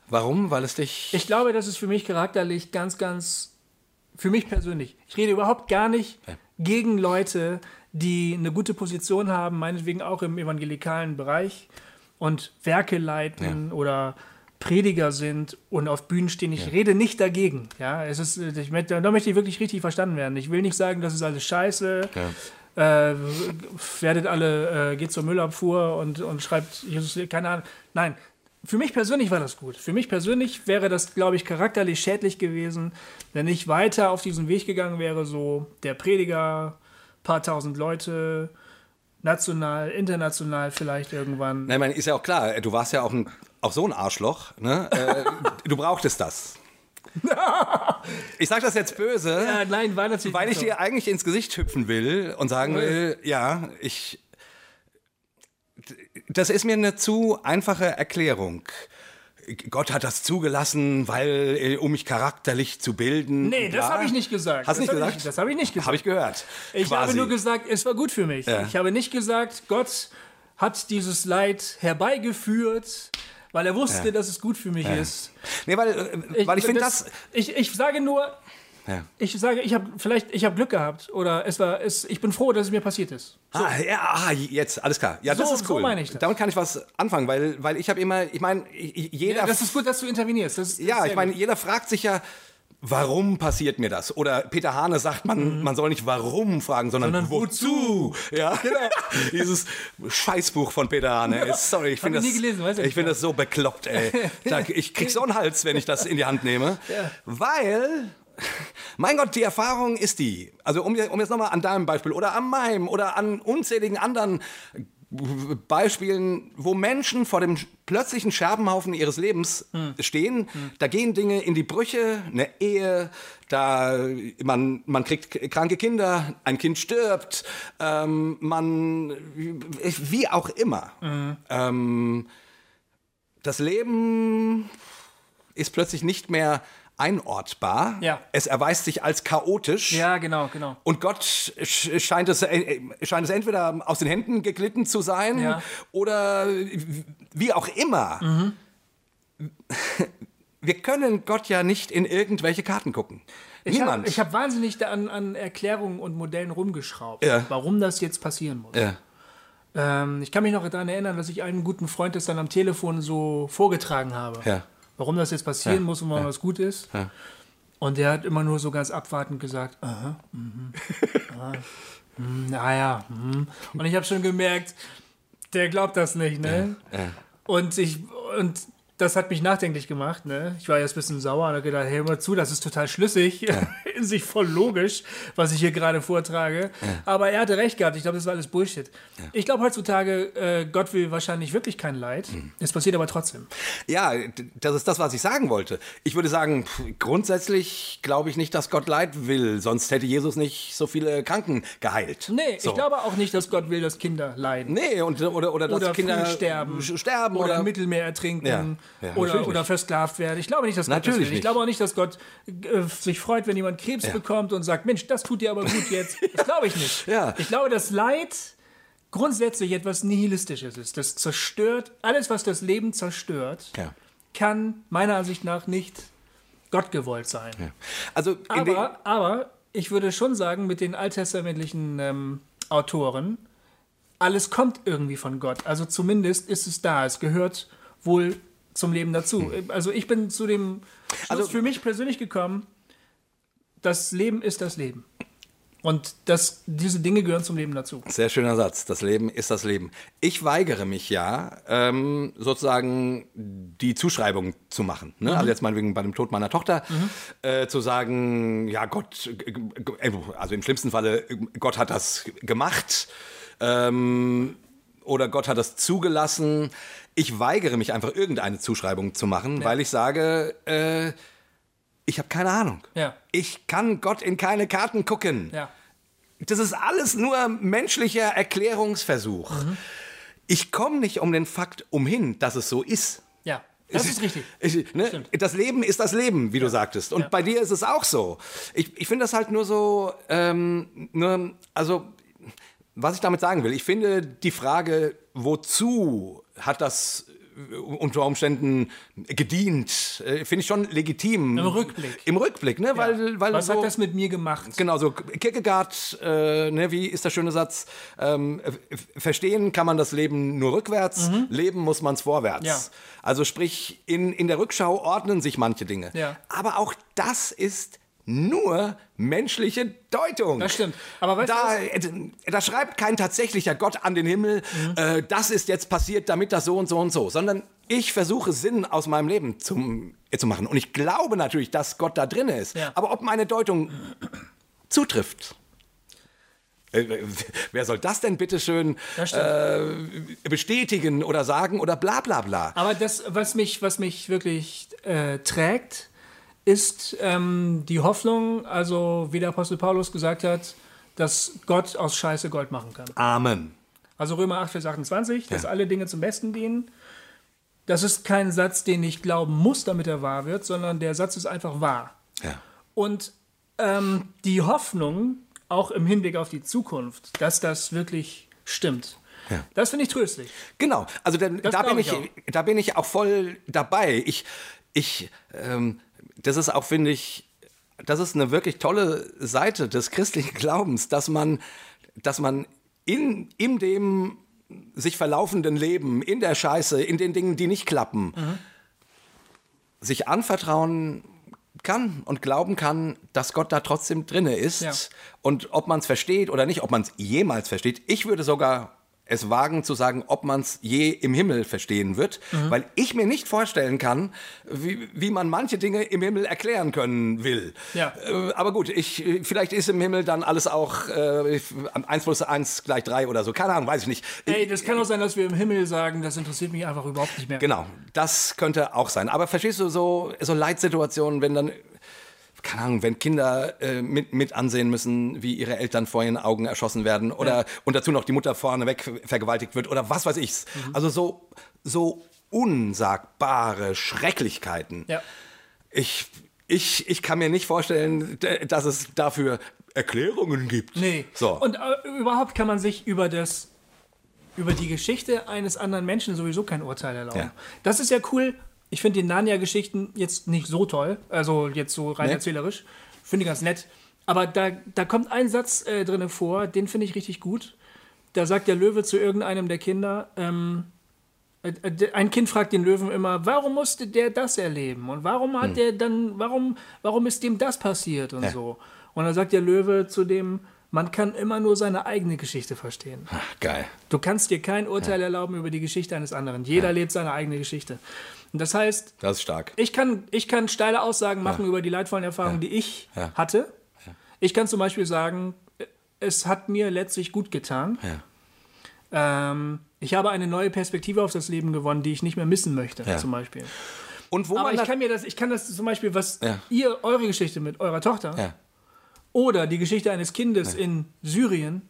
Warum? Weil es dich. Ich glaube, das ist für mich charakterlich ganz, ganz, für mich persönlich. Ich rede überhaupt gar nicht gegen Leute, die eine gute Position haben, meinetwegen auch im evangelikalen Bereich und Werke leiten oder Prediger sind und auf Bühnen stehen. Ich rede nicht dagegen. Ja, es ist, ich, möchte- da möchte ich wirklich richtig verstanden werden. Ich will nicht sagen, das ist alles scheiße. Äh, werdet alle, äh, geht zur Müllabfuhr und, und schreibt Jesus, keine Ahnung. Nein, für mich persönlich war das gut. Für mich persönlich wäre das, glaube ich, charakterlich schädlich gewesen, wenn ich weiter auf diesen Weg gegangen wäre, so der Prediger, paar tausend Leute, national, international vielleicht irgendwann. Nein, ich meine, ist ja auch klar, du warst ja auch, ein, auch so ein Arschloch. Ne? Äh, du brauchtest das. Ich sag das jetzt böse, Ja, nein, war natürlich weil ich dir eigentlich ins Gesicht hüpfen will und sagen will, ja, ich. Das ist mir eine zu einfache Erklärung. Gott hat das zugelassen, weil äh, um mich charakterlich zu bilden. Nee, das habe ich nicht gesagt. Hast das nicht hab gesagt? Ich, das habe ich nicht gesagt. Habe ich gehört. Ich habe quasi. nur gesagt, es war gut für mich. Ja. Ich habe nicht gesagt, Gott hat dieses Leid herbeigeführt, weil er wusste, Ja. dass es gut für mich ist. Nee, weil, äh, weil ich finde das. Ich, ich sage nur, Ja. ich sage, ich habe vielleicht, ich habe Glück gehabt oder es war, es, ich bin froh, dass es mir passiert ist. Ah, ja, ah, jetzt, alles klar. Ja, das So- ist so cool. meine ich das. Damit kann ich was anfangen, weil, weil ich habe immer, ich meine, jeder. Ja, das ist gut, dass du intervenierst. Das, das ist Ja, ich meine, jeder fragt sich ja, warum passiert mir das? Oder Peter Hane sagt, man, man soll nicht warum fragen, sondern, Mhm. Sondern wozu? Ja, genau. Dieses Scheißbuch von Peter Hane. Ey, Sorry, ich finde das, gelesen, ich ich finde das so bekloppt, ey. Da, ich krieg so einen Hals, wenn ich das in die Hand nehme. Ja. Weil, mein Gott, die Erfahrung ist die. Also um, um jetzt nochmal an deinem Beispiel oder an meinem oder an unzähligen anderen Beispielen, wo Menschen vor dem plötzlichen Scherbenhaufen ihres Lebens stehen, da gehen Dinge in die Brüche, eine Ehe, da man, man kriegt kranke Kinder, ein Kind stirbt, ähm, man wie auch immer. Ähm, das Leben ist plötzlich nicht mehr einortbar. Ja. Es erweist sich als chaotisch. Ja, genau, genau. Und Gott sch- scheint es, äh, scheint es entweder aus den Händen geglitten zu sein Ja. oder wie auch immer. Wir können Gott ja nicht in irgendwelche Karten gucken. Ich habe Niemand. hab wahnsinnig an, an Erklärungen und Modellen rumgeschraubt, Ja. warum das jetzt passieren muss. ja. Ähm, ich kann mich noch daran erinnern, dass ich einem guten Freund das dann am Telefon so vorgetragen habe. Ja. Warum das jetzt passieren Ja. muss und warum das gut ist. Ja. Und der hat immer nur so ganz abwartend gesagt, aha, mhm, ah, hm, naja, mhm. Und ich habe schon gemerkt, der glaubt das nicht, ne? Ja. Und ich, und das hat mich nachdenklich gemacht, ne? Ich war jetzt ein bisschen sauer und habe gedacht, hey, hör mal zu, das ist total schlüssig, in sich voll logisch, was ich hier gerade vortrage. Aber er hatte recht gehabt, ich glaube, das war alles Bullshit. Ich glaube heutzutage, äh, Gott will wahrscheinlich wirklich kein Leid. Mhm. Es passiert aber trotzdem. Ja, das ist das, was ich sagen wollte. Ich würde sagen, pff, grundsätzlich glaube ich nicht, dass Gott Leid will, sonst hätte Jesus nicht so viele Kranken geheilt. Nee, so. ich glaube auch nicht, dass Gott will, dass Kinder leiden. Nee, und, oder, oder dass oder Kinder sterben. sterben oder, oder, im Mittelmeer ertrinken Ja, ja, oder, oder versklavt werden. Ich glaube nicht, dass Gott das Natürlich will. Ich glaube auch nicht, dass Gott äh, sich freut, wenn jemand Krebs bekommt und sagt, Mensch, das tut dir aber gut jetzt. Das glaube ich nicht. Ja. Ich glaube, dass Leid grundsätzlich etwas Nihilistisches ist. Das zerstört, alles, was das Leben zerstört, Ja. kann meiner Ansicht nach nicht Gott gewollt sein. Also in dem, Aber, aber ich würde schon sagen, mit den alttestamentlichen ähm, Autoren, alles kommt irgendwie von Gott. Also zumindest ist es da. Es gehört wohl zum Leben dazu. Also ich bin zu dem Schluss Also- für mich persönlich gekommen, das Leben ist das Leben. Und das, diese Dinge gehören zum Leben dazu. Sehr schöner Satz. Das Leben ist das Leben. Ich weigere mich ja, ähm, sozusagen die Zuschreibung zu machen. Ne? Also jetzt meinetwegen bei dem Tod meiner Tochter äh, zu sagen, ja Gott, g- also im schlimmsten Falle, Gott hat das gemacht ähm, oder Gott hat das zugelassen. Ich weigere mich einfach irgendeine Zuschreibung zu machen, weil ich sage, äh, ich habe keine Ahnung. Ja. Ich kann Gott in keine Karten gucken. Ja. Das ist alles nur menschlicher Erklärungsversuch. Ich komme nicht um den Fakt umhin, dass es so ist. Ja. Das ist richtig. Ich, ne, das Leben ist das Leben, wie du sagtest. Und Ja. bei dir ist es auch so. Ich, ich finde das halt nur so, ähm, nur, also, was ich damit sagen will, ich finde die Frage, wozu hat das unter Umständen gedient. Äh, Finde ich schon legitim. Im Rückblick. Im Rückblick, ne? Weil, weil Was so, hat das mit mir gemacht? Genau, so Kierkegaard, äh, ne, wie ist der schöne Satz? Ähm, verstehen kann man das Leben nur rückwärts, leben muss man es vorwärts. Mhm. Ja. Also sprich, in, in der Rückschau ordnen sich manche Dinge. Ja. Aber auch das ist nur menschliche Deutung. Das stimmt. Aber weißt du da, was? äh, da schreibt kein tatsächlicher Gott an den Himmel, Mhm. äh, das ist jetzt passiert, damit das so und so und so, sondern ich versuche Sinn aus meinem Leben zum, äh, zu machen. Und ich glaube natürlich, dass Gott da drin ist. Ja. Aber ob meine Deutung zutrifft, äh, wer soll das denn bitte schön äh, bestätigen oder sagen oder bla bla bla? Aber das, was mich, was mich wirklich äh, trägt, ist ähm, die Hoffnung, also wie der Apostel Paulus gesagt hat, dass Gott aus Scheiße Gold machen kann. Amen. Also Römer 8, Vers 28, dass Ja. alle Dinge zum Besten dienen. Das ist kein Satz, den ich glauben muss, damit er wahr wird, sondern der Satz ist einfach wahr. Ja. Und ähm, die Hoffnung, auch im Hinblick auf die Zukunft, dass das wirklich stimmt, Ja. das finde ich tröstlich. Genau, also da, da, bin ich ich, auch. da bin ich auch voll dabei. Ich, ich, ähm, das ist auch, finde ich, das ist eine wirklich tolle Seite des christlichen Glaubens, dass man, dass man in, in dem sich verlaufenden Leben, in der Scheiße, in den Dingen, die nicht klappen, sich anvertrauen kann und glauben kann, dass Gott da trotzdem drinne ist. Ja. Und ob man es versteht oder nicht, ob man es jemals versteht, ich würde sogar es wagen zu sagen, ob man es je im Himmel verstehen wird, weil ich mir nicht vorstellen kann, wie, wie man manche Dinge im Himmel erklären können will. Ja. Äh, aber gut, ich, äh, vielleicht ist im Himmel dann alles auch äh, 1 plus 1 gleich 3 oder so. Keine Ahnung, weiß ich nicht. Ey, das kann auch sein, dass wir im Himmel sagen, das interessiert mich einfach überhaupt nicht mehr. Genau, das könnte auch sein. Aber verstehst du so, so Leitsituationen, wenn dann, keine Ahnung, wenn Kinder äh, mit, mit ansehen müssen, wie ihre Eltern vor ihren Augen erschossen werden oder und dazu noch die Mutter vorneweg vergewaltigt wird oder was weiß ich. Mhm. Also so, so unsagbare Schrecklichkeiten. Ja. Ich, ich, ich kann mir nicht vorstellen, dass es dafür Erklärungen gibt. Nee. So. Und äh, überhaupt kann man sich über das über die Geschichte eines anderen Menschen sowieso kein Urteil erlauben. Ja. Das ist ja cool. Ich finde die Narnia-Geschichten jetzt nicht so toll, also jetzt so rein Nee. erzählerisch. Finde ich ganz nett. Aber da, da kommt ein Satz äh, drin vor, den finde ich richtig gut. Da sagt der Löwe zu irgendeinem der Kinder, ähm, äh, äh, ein Kind fragt den Löwen immer, warum musste der das erleben? Und warum hat der dann, warum, warum ist dem das passiert und so? Und dann sagt der Löwe zu dem, man kann immer nur seine eigene Geschichte verstehen. Ach, geil. Du kannst dir kein Urteil erlauben über die Geschichte eines anderen. Jeder lebt seine eigene Geschichte. Das heißt, Das ist stark. ich kann, ich kann steile Aussagen machen über die leidvollen Erfahrungen, die ich Ja. hatte. Ich kann zum Beispiel sagen, es hat mir letztlich gut getan. Ja. Ähm, ich habe eine neue Perspektive auf das Leben gewonnen, die ich nicht mehr missen möchte, Ja. zum Beispiel. Und wo Aber ich kann mir das, ich kann das zum Beispiel, was Ja. ihr, eure Geschichte mit eurer Tochter ja. oder die Geschichte eines Kindes in Syrien,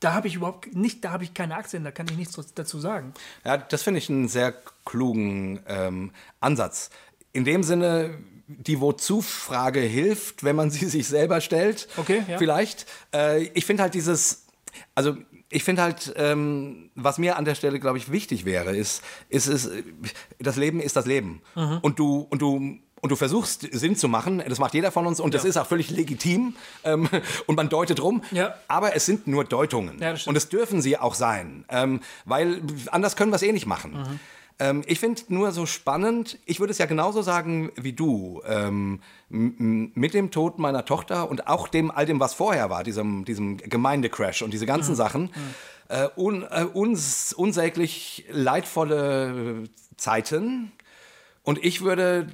da habe ich überhaupt nicht, da habe ich keine Aktien, da kann ich nichts dazu sagen. Ja, das finde ich einen sehr klugen ähm, Ansatz. In dem Sinne, die Wozu-Frage hilft, wenn man sie sich selber stellt. Okay, ja. Vielleicht. Äh, ich finde halt dieses, also ich finde halt, ähm, was mir an der Stelle, glaube ich, wichtig wäre, ist, ist, ist, äh, das Leben ist das Leben. Mhm. Und du, und du, und du versuchst Sinn zu machen, das macht jeder von uns und das ist auch völlig legitim ähm, und man deutet rum, Ja. aber es sind nur Deutungen Ja, das und es dürfen sie auch sein, ähm, weil anders können wir es eh nicht machen. Mhm. Ähm, ich finde nur so spannend, ich würde es ja genauso sagen wie du, ähm, mit dem Tod meiner Tochter und auch dem, all dem, was vorher war, diesem, diesem Gemeindecrash und diese Mhm. ganzen Sachen, äh, un, äh, uns, unsäglich leidvolle Zeiten. Und ich würde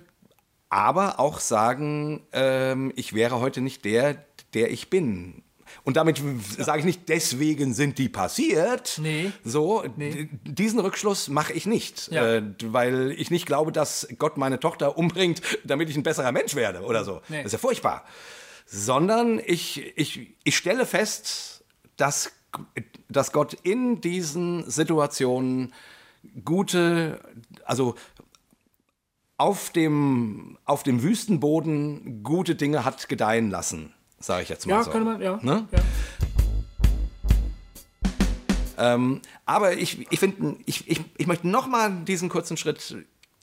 aber auch sagen, ähm, ich wäre heute nicht der, der ich bin. Und damit sage ich nicht, deswegen sind die passiert. Nee. So, Nee. diesen Rückschluss mache ich nicht, Ja. äh, weil ich nicht glaube, dass Gott meine Tochter umbringt, damit ich ein besserer Mensch werde oder so. Nee. Das ist ja furchtbar. Sondern ich, ich, ich stelle fest, dass, dass Gott in diesen Situationen gute, also auf dem, auf dem Wüstenboden gute Dinge hat gedeihen lassen, sage ich jetzt mal Ja, so. könnte man, ja. Ne? ja. Ähm, aber ich, ich finde, ich, ich, ich möchte noch mal diesen kurzen Schritt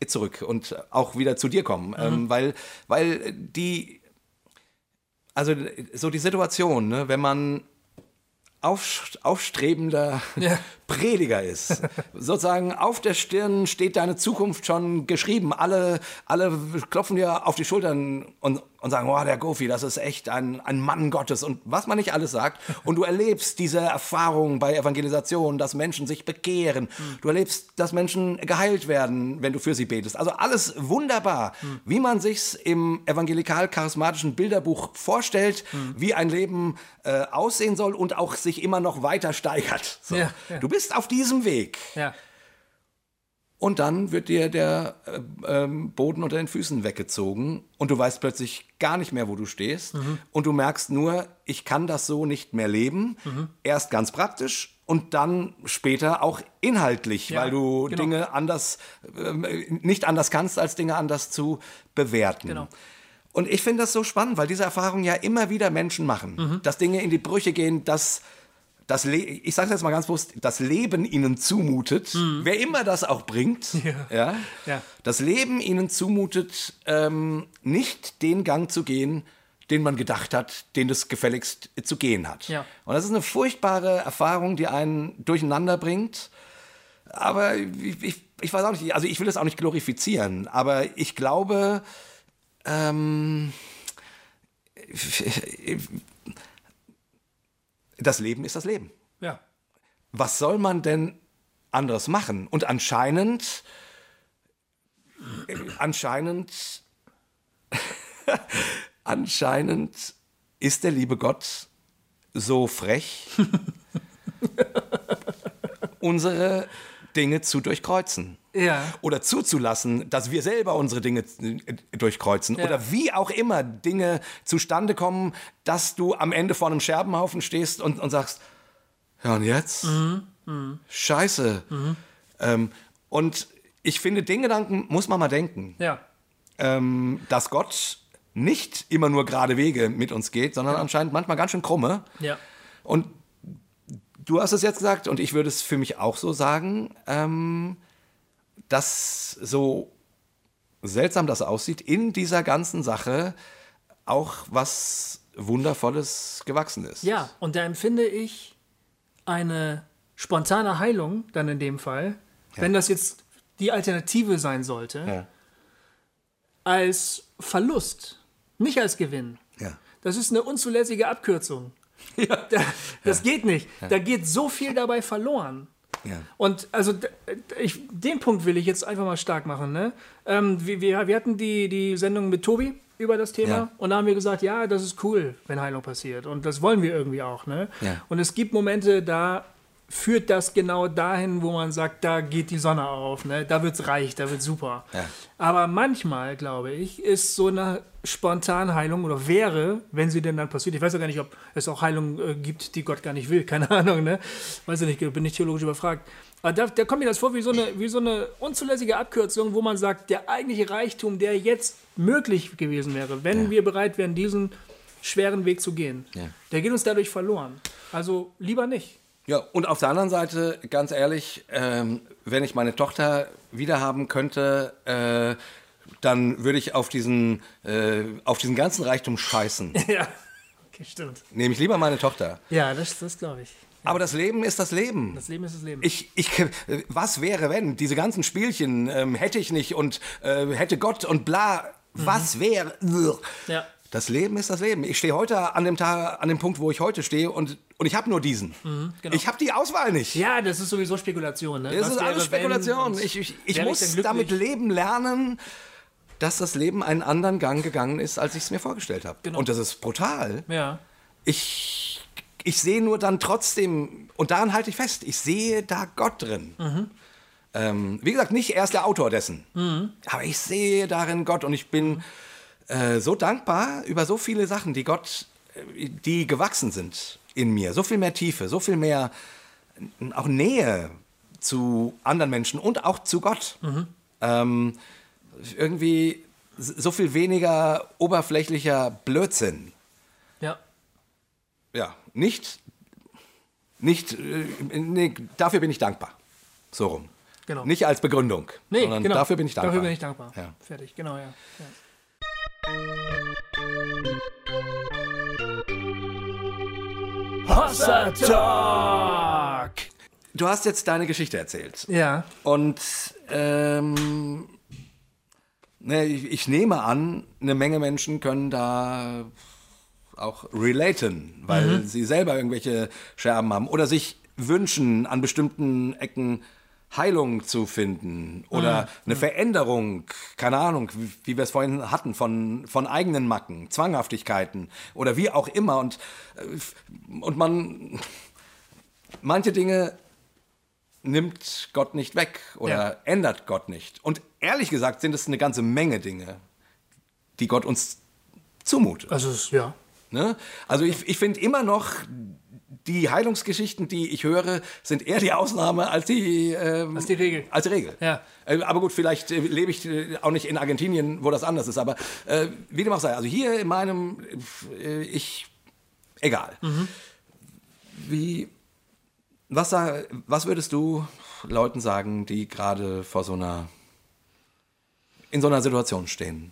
zurück und auch wieder zu dir kommen, ähm, weil, weil die, also so die Situation, ne, wenn man auf, aufstrebender Ja. Prediger ist. Sozusagen auf der Stirn steht deine Zukunft schon geschrieben. Alle, alle klopfen dir auf die Schultern und, und sagen, oh, der Gofi, das ist echt ein, ein Mann Gottes und was man nicht alles sagt. Und du erlebst diese Erfahrung bei Evangelisation, dass Menschen sich bekehren. Du erlebst, dass Menschen geheilt werden, wenn du für sie betest. Also alles wunderbar, wie man sich's im evangelikal-charismatischen Bilderbuch vorstellt, wie ein Leben äh, aussehen soll und auch sich immer noch weiter steigert. So. Ja, ja. Du bist auf diesem Weg. Ja. Und dann wird dir der äh, ähm, Boden unter den Füßen weggezogen und du weißt plötzlich gar nicht mehr, wo du stehst. Und du merkst nur, ich kann das so nicht mehr leben. Erst ganz praktisch und dann später auch inhaltlich, Ja, weil du genau. Dinge anders, ähm, nicht anders kannst, als Dinge anders zu bewerten. Genau. Und ich finde das so spannend, weil diese Erfahrungen ja immer wieder Menschen machen, Mhm. dass Dinge in die Brüche gehen, dass das Le ich sage jetzt mal ganz bewusst, das Leben ihnen zumutet, wer immer das auch bringt, Mhm. Ja. ja, Ja. das Leben ihnen zumutet, ähm, nicht den Gang zu gehen, den man gedacht hat, den es gefälligst zu gehen hat. Ja. Und das ist eine furchtbare Erfahrung, die einen durcheinander bringt. Aber ich, ich, ich weiß auch nicht, also ich will das auch nicht glorifizieren, aber ich glaube, ähm, das Leben ist das Leben. Ja. Was soll man denn anderes machen? Und anscheinend, anscheinend, anscheinend ist der liebe Gott so frech, unsere Dinge zu durchkreuzen. Ja. Oder zuzulassen, dass wir selber unsere Dinge äh, durchkreuzen. Ja. Oder wie auch immer Dinge zustande kommen, dass du am Ende vor einem Scherbenhaufen stehst und, und sagst, ja und jetzt? Scheiße. Ähm, und ich finde, den Gedanken muss man mal denken, Ja. ähm, dass Gott nicht immer nur gerade Wege mit uns geht, sondern anscheinend manchmal ganz schön krumme. Ja. Und du hast es jetzt gesagt und ich würde es für mich auch so sagen, ähm, dass so seltsam das aussieht, in dieser ganzen Sache auch was Wundervolles gewachsen ist. Ja, und da empfinde ich eine spontane Heilung, dann in dem Fall, wenn das jetzt die Alternative sein sollte, Ja. als Verlust, nicht als Gewinn. Ja. Das ist eine unzulässige Abkürzung. Da, das geht nicht. Da geht so viel dabei verloren. Ja. Und also ich, den Punkt will ich jetzt einfach mal stark machen. Ne? Ähm, wir, wir, wir hatten die, die Sendung mit Tobi über das Thema Ja. und da haben wir gesagt, ja, das ist cool, wenn Heilung passiert. Und das wollen wir irgendwie auch. Ne? Ja. Und es gibt Momente, da führt das genau dahin, wo man sagt, da geht die Sonne auf, ne? da wird's reich, da wird's super. Ja. Aber manchmal, glaube ich, ist so eine Spontanheilung oder wäre, wenn sie denn dann passiert, ich weiß ja gar nicht, ob es auch Heilung äh, gibt, die Gott gar nicht will, keine Ahnung, ne? Weiß ich nicht, bin nicht theologisch überfragt. Aber da, da kommt mir das vor wie so, eine, wie so eine unzulässige Abkürzung, wo man sagt, der eigentliche Reichtum, der jetzt möglich gewesen wäre, wenn wir bereit wären, diesen schweren Weg zu gehen, Ja. der geht uns dadurch verloren. Also lieber nicht. Ja, und auf der anderen Seite, ganz ehrlich, ähm, wenn ich meine Tochter wiederhaben könnte, äh, dann würde ich auf diesen, äh, auf diesen ganzen Reichtum scheißen. ja, okay, stimmt. Nehme ich lieber meine Tochter. Ja, das, das glaube ich. Aber das Leben ist das Leben. Das Leben ist das Leben. Ich, ich, äh, was wäre, wenn diese ganzen Spielchen ähm, hätte ich nicht und äh, hätte Gott und bla, was wäre? Ja. Das Leben ist das Leben. Ich stehe heute an dem Tag, an dem Punkt, wo ich heute stehe und, und ich habe nur diesen. genau. Ich habe die Auswahl nicht. Ja, das ist sowieso Spekulation. Ne? Das Was ist alles Spekulation. Ich, ich, ich muss damit leben lernen, dass das Leben einen anderen Gang gegangen ist, als ich es mir vorgestellt habe. Genau. Und das ist brutal. Ja, Ich, ich sehe nur dann trotzdem, und daran halte ich fest, ich sehe da Gott drin. Ähm, wie gesagt, nicht er ist der Autor dessen, aber ich sehe darin Gott und ich bin äh, so dankbar über so viele Sachen, die Gott, äh, die gewachsen sind in mir. So viel mehr Tiefe, so viel mehr auch Nähe zu anderen Menschen und auch zu Gott. Ähm, irgendwie so viel weniger oberflächlicher Blödsinn ja. ja, nicht, nicht, äh, nee, dafür bin ich dankbar. So rum. Genau. Nicht als Begründung, Nee, sondern genau. dafür bin ich dankbar. Dafür bin ich dankbar. Ja. Fertig, genau, ja. ja. Hossa Talk! Du hast jetzt deine Geschichte erzählt. Ja, Und ähm, ne, ich, ich nehme an, eine Menge Menschen können da auch relaten, weil sie selber irgendwelche Scherben haben oder sich wünschen, an bestimmten Ecken Heilung zu finden oder eine Veränderung, keine Ahnung, wie, wie wir es vorhin hatten, von, von eigenen Macken, Zwanghaftigkeiten oder wie auch immer. Und, äh, und man, manche Dinge nimmt Gott nicht weg oder Ja. ändert Gott nicht. Und ehrlich gesagt sind es eine ganze Menge Dinge, die Gott uns zumutet. also ja. Ne? Also ich, ich finde immer noch, die Heilungsgeschichten, die ich höre, sind eher die Ausnahme als die, ähm, Als die Regel. Als die Regel. Ja. Äh, Aber gut, vielleicht äh, lebe ich äh, auch nicht in Argentinien, wo das anders ist. Aber äh, wie dem auch sei, also hier in meinem, äh, ich, egal. Mhm. Wie, was, was würdest du Leuten sagen, die gerade vor so einer, in so einer Situation stehen?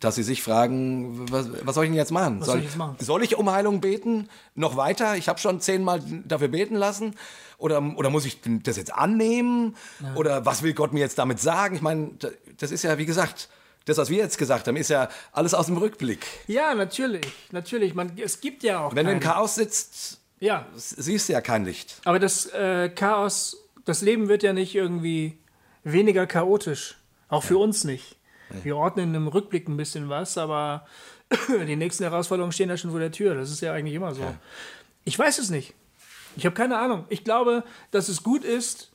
Dass sie sich fragen, was, was soll ich denn jetzt machen? Was soll ich jetzt machen? soll ich um Heilung beten? Noch weiter? Ich habe schon zehnmal dafür beten lassen. Oder, oder muss ich das jetzt annehmen? Oder was will Gott mir jetzt damit sagen? Ich meine, da- das ist ja, wie gesagt, das, was wir jetzt gesagt haben, ist ja alles aus dem Rückblick. Ja, natürlich, natürlich. Man, es gibt ja auch Wenn du im Chaos sitzt, Ja, siehst du ja kein Licht. aber das äh, Chaos, das Leben wird ja nicht irgendwie weniger chaotisch. Auch für uns nicht. Wir ordnen im Rückblick ein bisschen was, aber die nächsten Herausforderungen stehen ja schon vor der Tür. Das ist ja eigentlich immer so. Ich weiß es nicht. Ich habe keine Ahnung. Ich glaube, dass es gut ist,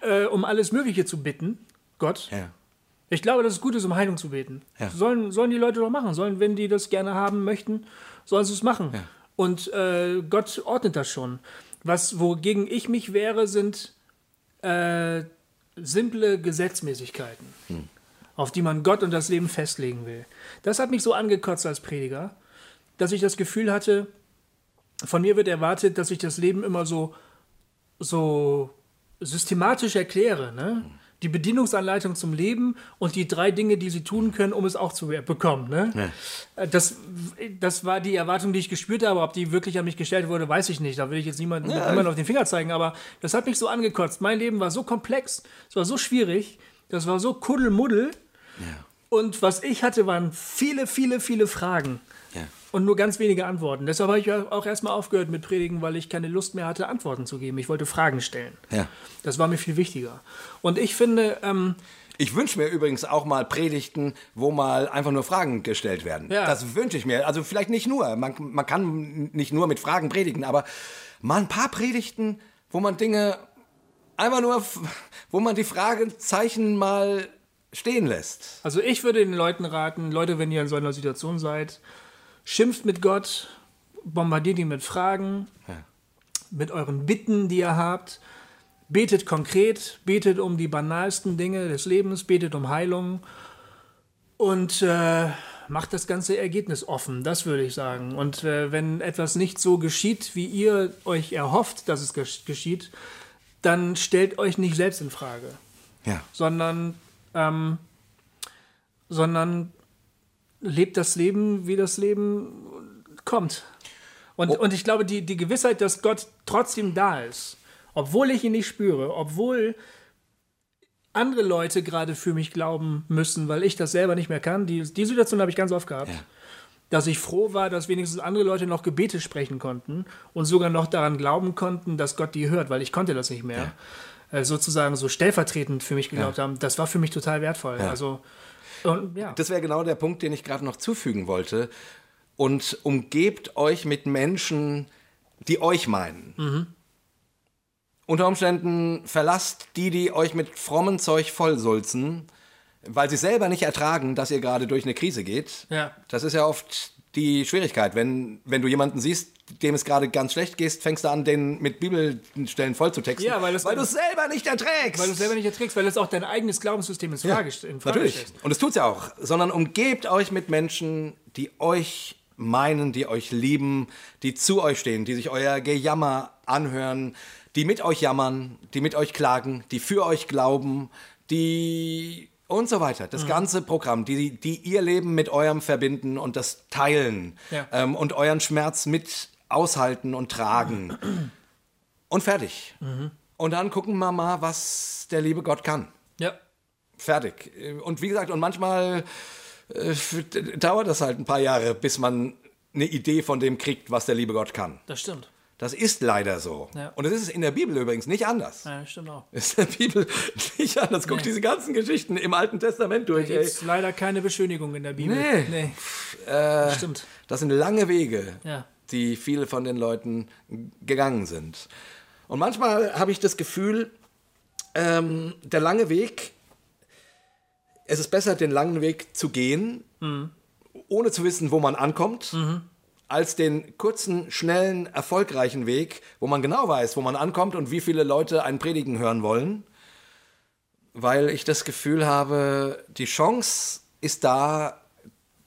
äh, um alles Mögliche zu bitten, Gott. Ja. Ich glaube, dass es gut ist, um Heilung zu beten. Ja. Sollen, sollen die Leute doch machen. Sollen, wenn die das gerne haben möchten, sollen sie es machen. Und äh, Gott ordnet das schon. Was, wogegen ich mich wehre, sind äh, simple Gesetzmäßigkeiten, auf die man Gott und das Leben festlegen will. Das hat mich so angekotzt als Prediger, dass ich das Gefühl hatte, von mir wird erwartet, dass ich das Leben immer so, so systematisch erkläre. Ne? Die Bedienungsanleitung zum Leben und die drei Dinge, die sie tun können, um es auch zu bekommen. Ne? Äh, Das, das war die Erwartung, die ich gespürt habe. Ob die wirklich an mich gestellt wurde, weiß ich nicht. Da will ich jetzt niemandem niemand auf den Finger zeigen. Aber das hat mich so angekotzt. Mein Leben war so komplex, es war so schwierig, das war so kuddelmuddel. Und was ich hatte, waren viele, viele, viele Fragen. Ja. Und nur ganz wenige Antworten. Deshalb habe ich auch erstmal aufgehört mit Predigen, weil ich keine Lust mehr hatte, Antworten zu geben. Ich wollte Fragen stellen. Ja. Das war mir viel wichtiger. Und ich finde, ähm, Ich wünsche mir übrigens auch mal Predigten, wo mal einfach nur Fragen gestellt werden. Ja. Das wünsche ich mir. Also vielleicht nicht nur. Man, man kann nicht nur mit Fragen predigen, aber mal ein paar Predigten, wo man Dinge einfach nur, wo man die Fragezeichen mal stehen lässt. also ich würde den Leuten raten, Leute, wenn ihr in so einer Situation seid, schimpft mit Gott, bombardiert ihn mit Fragen, mit euren Bitten, die ihr habt. Betet konkret, betet um die banalsten Dinge des Lebens, betet um Heilung und äh, macht das ganze Ergebnis offen, das würde ich sagen. Und äh, wenn etwas nicht so geschieht, wie ihr euch erhofft, dass es gesch geschieht, dann stellt euch nicht selbst in Frage, Ja. sondern, ähm, sondern lebt das Leben, wie das Leben kommt. Und, und ich glaube, die, die Gewissheit, dass Gott trotzdem da ist, obwohl ich ihn nicht spüre, obwohl andere Leute gerade für mich glauben müssen, weil ich das selber nicht mehr kann, die, die Situation habe ich ganz oft gehabt, Ja. dass ich froh war, dass wenigstens andere Leute noch Gebete sprechen konnten und sogar noch daran glauben konnten, dass Gott die hört, weil ich konnte das nicht mehr. Äh, sozusagen so stellvertretend für mich geglaubt haben, das war für mich total wertvoll. Also, und, ja. Das wäre genau der Punkt, den ich gerade noch zufügen wollte. Und umgebt euch mit Menschen, die euch meinen. Unter Umständen verlasst die, die euch mit frommen Zeug vollsulzen, weil sie selber nicht ertragen, dass ihr gerade durch eine Krise geht. Ja. Das ist ja oft die Schwierigkeit. Wenn, wenn du jemanden siehst, dem es gerade ganz schlecht geht, fängst du an, den mit Bibelstellen voll zu texten, Ja, weil weil du es selber nicht erträgst. weil du es selber nicht erträgst, weil das auch dein eigenes Glaubenssystem in Frage, in Frage Natürlich. stellt. Und es tut's ja auch. Sondern umgebt euch mit Menschen, die euch meinen, die euch lieben, die zu euch stehen, die sich euer Gejammer anhören, die mit euch jammern, die mit euch klagen, die für euch glauben, die und so weiter. Das ganze Programm, die, die ihr Leben mit eurem verbinden und das teilen Ja. ähm, und euren Schmerz mit aushalten und tragen. Und fertig. Und dann gucken wir mal, was der liebe Gott kann. Ja. Fertig. Und wie gesagt, und manchmal äh, dauert das halt ein paar Jahre, bis man eine Idee von dem kriegt, was der liebe Gott kann. Das stimmt. Das ist leider so. Ja. Und das ist in der Bibel übrigens nicht anders. Ja, stimmt auch. Ist in der Bibel nicht anders. Guck Nee. diese ganzen Geschichten im Alten Testament durch. Ey. Gibt leider keine Beschönigung in der Bibel. Nee. nee. das stimmt. Das sind lange Wege, Ja. die viele von den Leuten gegangen sind. Und manchmal habe ich das Gefühl, ähm, der lange Weg, es ist besser, den langen Weg zu gehen, ohne zu wissen, wo man ankommt, als den kurzen, schnellen, erfolgreichen Weg, wo man genau weiß, wo man ankommt und wie viele Leute einen Predigen hören wollen. Weil ich das Gefühl habe, die Chance ist da,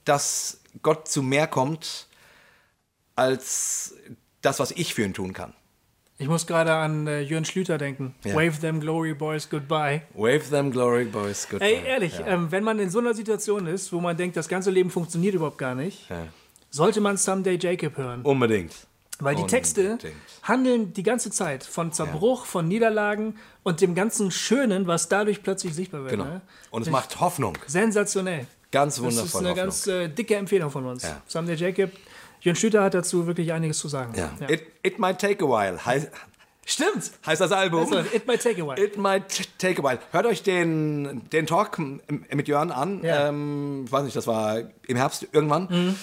dass Gott zu mehr kommt, als das, was ich für ihn tun kann. Ich muss gerade an äh, Jürgen Schlüter denken. Ja. Wave them glory boys goodbye. Wave them glory boys, goodbye. Ey, ehrlich, ähm, wenn man in so einer Situation ist, wo man denkt, das ganze Leben funktioniert überhaupt gar nicht, Ja. Sollte man Someday Jacob hören. Unbedingt. Weil die Texte Unbedingt. handeln die ganze Zeit von Zerbruch, von Niederlagen und dem ganzen Schönen, was dadurch plötzlich sichtbar wird. Genau. Ne? Und es macht Hoffnung. Sensationell. Ganz Das wundervoll. ist eine Hoffnung. ganz äh, dicke Empfehlung von uns. Ja. Someday Jacob. Jürgen Schlüter hat dazu wirklich einiges zu sagen. ja. Ja. It, it might take a while. Heißt, Stimmt. heißt das Album. Also, it might take a while. It might take a while. Hört euch den, den Talk mit Jörn an. Ja. Ähm, ich weiß nicht, das war im Herbst irgendwann. Mhm.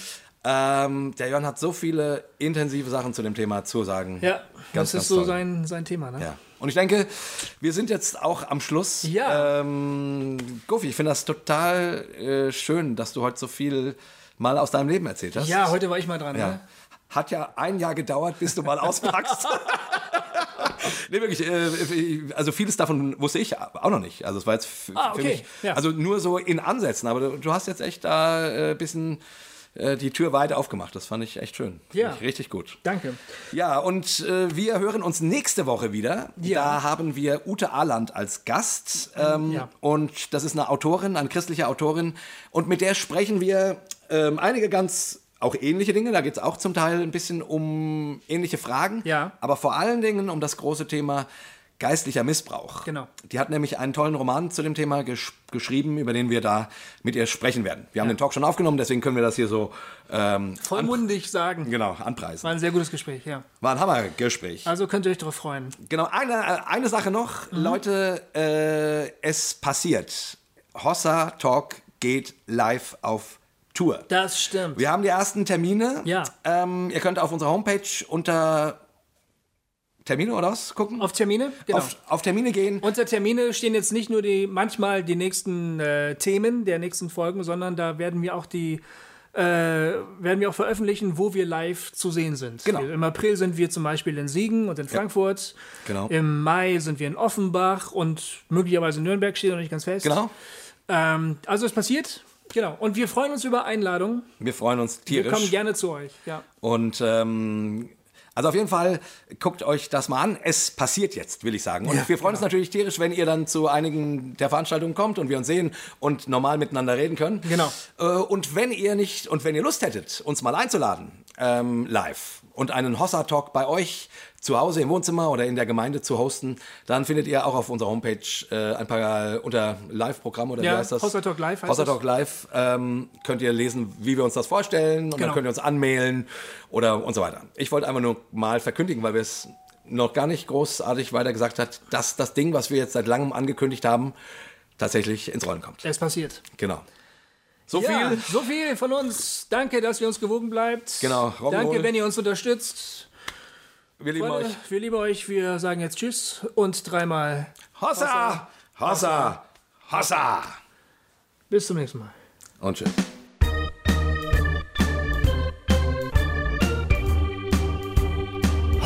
Ähm, der Jörn hat so viele intensive Sachen zu dem Thema zu sagen. ja, ganz, das ganz ist so toll. sein, sein Thema. Ne? Ja. Und ich denke, wir sind jetzt auch am Schluss. Ja. Ähm, Goofy, ich finde das total äh, schön, dass du heute so viel mal aus deinem Leben erzählt hast. Ja, heute war ich mal dran. Ja. Ne? Hat ja ein Jahr gedauert, bis du mal auspackst. nee, wirklich, äh, also vieles davon wusste ich auch noch nicht. Also es war jetzt Ah, für okay, mich, ja. also nur so in Ansätzen, aber du, du hast jetzt echt da ein äh, bisschen äh, die Tür weit aufgemacht. Das fand ich echt schön. Ja. Ich richtig gut. Danke. Ja, und äh, wir hören uns nächste Woche wieder. Ja. Da haben wir Ute Ahland als Gast. Ähm, Ja. Und das ist eine Autorin, eine christliche Autorin. Und mit der sprechen wir ähm, einige ganz auch ähnliche Dinge. Da geht es auch zum Teil ein bisschen um ähnliche Fragen. Ja. Aber vor allen Dingen um das große Thema geistlicher Missbrauch. Genau. Die hat nämlich einen tollen Roman zu dem Thema gesch geschrieben, über den wir da mit ihr sprechen werden. Wir haben den Talk schon aufgenommen, deswegen können wir das hier so ähm, Vollmundig sagen. genau anpreisen. War ein sehr gutes Gespräch, ja. War ein Hammergespräch. Also könnt ihr euch darauf freuen. Genau, eine, eine Sache noch. Mhm. Leute, äh, es passiert. Hossa Talk geht live auf Tour. Das stimmt. Wir haben die ersten Termine. Ja. Ähm, ihr könnt auf unserer Homepage unter Termine oder was gucken? Auf Termine? Genau. auf, auf Termine gehen. Unter Termine stehen jetzt nicht nur die manchmal die nächsten äh, Themen der nächsten Folgen, sondern da werden wir auch die äh, werden wir auch veröffentlichen, wo wir live zu sehen sind. Genau. Im April sind wir zum Beispiel in Siegen und in Frankfurt. Genau. Im Mai sind wir in Offenbach und möglicherweise in Nürnberg steht noch nicht ganz fest. Genau. Ähm, also es passiert. Genau. Und wir freuen uns über Einladungen. Wir freuen uns Wir kommen tierisch. gerne zu euch. Ja. Und ähm, also auf jeden Fall guckt euch das mal an. Es passiert jetzt, will ich sagen. Und wir freuen uns natürlich tierisch, wenn ihr dann zu einigen der Veranstaltungen kommt und wir uns sehen und normal miteinander reden können. Genau. Äh, und wenn ihr nicht und wenn ihr Lust hättet, uns mal einzuladen, ähm, live und einen Hossa Talk bei euch zu Hause im Wohnzimmer oder in der Gemeinde zu hosten, dann findet ihr auch auf unserer Homepage äh, ein paar äh, unter Live-Programm oder Ja, wie heißt das? Hossa Talk Live heißt das. Talk live ähm, könnt ihr lesen, wie wir uns das vorstellen und dann Genau. könnt ihr uns anmailen oder und so weiter. Ich wollte einfach nur mal verkündigen, weil wir es noch gar nicht großartig weiter gesagt hat, dass das Ding, was wir jetzt seit langem angekündigt haben, tatsächlich ins Rollen kommt. Es passiert. Genau. So Ja, viel. so viel von uns. Danke, dass ihr uns gewogen bleibt. Genau, Rock'n'Roll. Danke, wenn ihr uns unterstützt. Wir lieben Freunde, euch. wir lieben euch. Wir sagen jetzt Tschüss und dreimal Hossa! Hossa! Hossa! bis zum nächsten Mal. Und tschüss.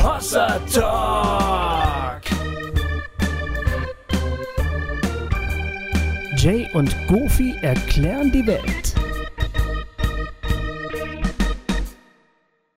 Hossa Talk! Jay und Goofy erklären die Welt.